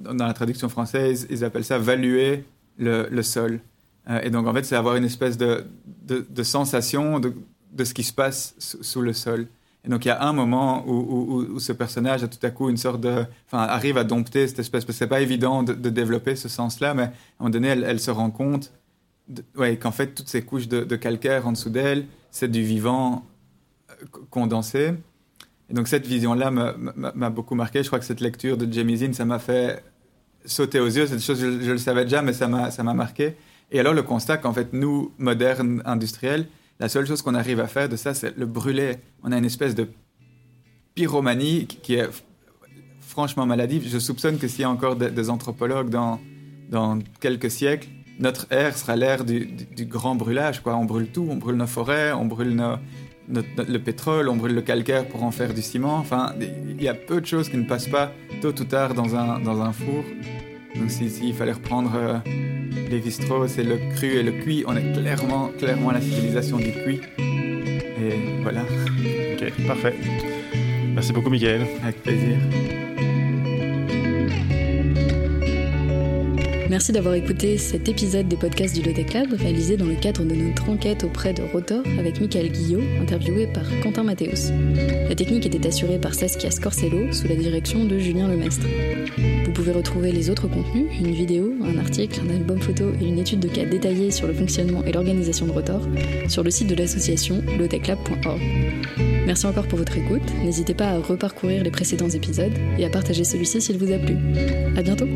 S4: dans la traduction française, ils appellent ça valuer le, le sol. Euh, et donc, en fait, c'est avoir une espèce de, de, sensation de, de, ce qui se passe sous, le sol. Et donc, il y a un moment où, où, où, ce personnage a tout à coup une sorte de. Enfin, arrive à dompter cette espèce. Parce que c'est pas évident de, développer ce sens-là, mais à un moment donné, elle, elle se rend compte ouais, qu'en fait, toutes ces couches de, calcaire en dessous d'elle, c'est du vivant euh, condensé. Et donc, cette vision-là m'a beaucoup marqué. Je crois que cette lecture de Jamie Zinn, ça m'a fait sauter aux yeux. C'est une chose, je, je, le savais déjà, mais ça m'a marqué. Et alors le constat qu'en fait, nous, modernes industriels, la seule chose qu'on arrive à faire de ça, c'est le brûler. On a une espèce de pyromanie qui est franchement maladive. Je soupçonne que s'il y a encore des, anthropologues dans, dans quelques siècles, notre ère sera l'ère du, grand brûlage. Quoi. On brûle tout, on brûle nos forêts, on brûle le pétrole, on brûle le calcaire pour en faire du ciment. Enfin, il y a peu de choses qui ne passent pas tôt ou tard dans un, dans un four. Donc s'il fallait reprendre euh, les strauss c'est le cru et le cuit, on est clairement, clairement à la civilisation du cuit. Et voilà.
S3: Ok, parfait. Merci beaucoup, Miguel.
S4: Avec plaisir.
S2: Merci d'avoir écouté cet épisode des podcasts du Lotec Lab réalisé dans le cadre de notre enquête auprès de Rotor avec Michael Guillot, interviewé par Quentin Mathéus. La technique était assurée par Saskia Scorcello sous la direction de Julien Lemestre. Vous pouvez retrouver les autres contenus, une vidéo, un article, un album photo et une étude de cas détaillée sur le fonctionnement et l'organisation de Rotor sur le site de l'association loteclab.org. Merci encore pour votre écoute. N'hésitez pas à reparcourir les précédents épisodes et à partager celui-ci s'il vous a plu. À bientôt!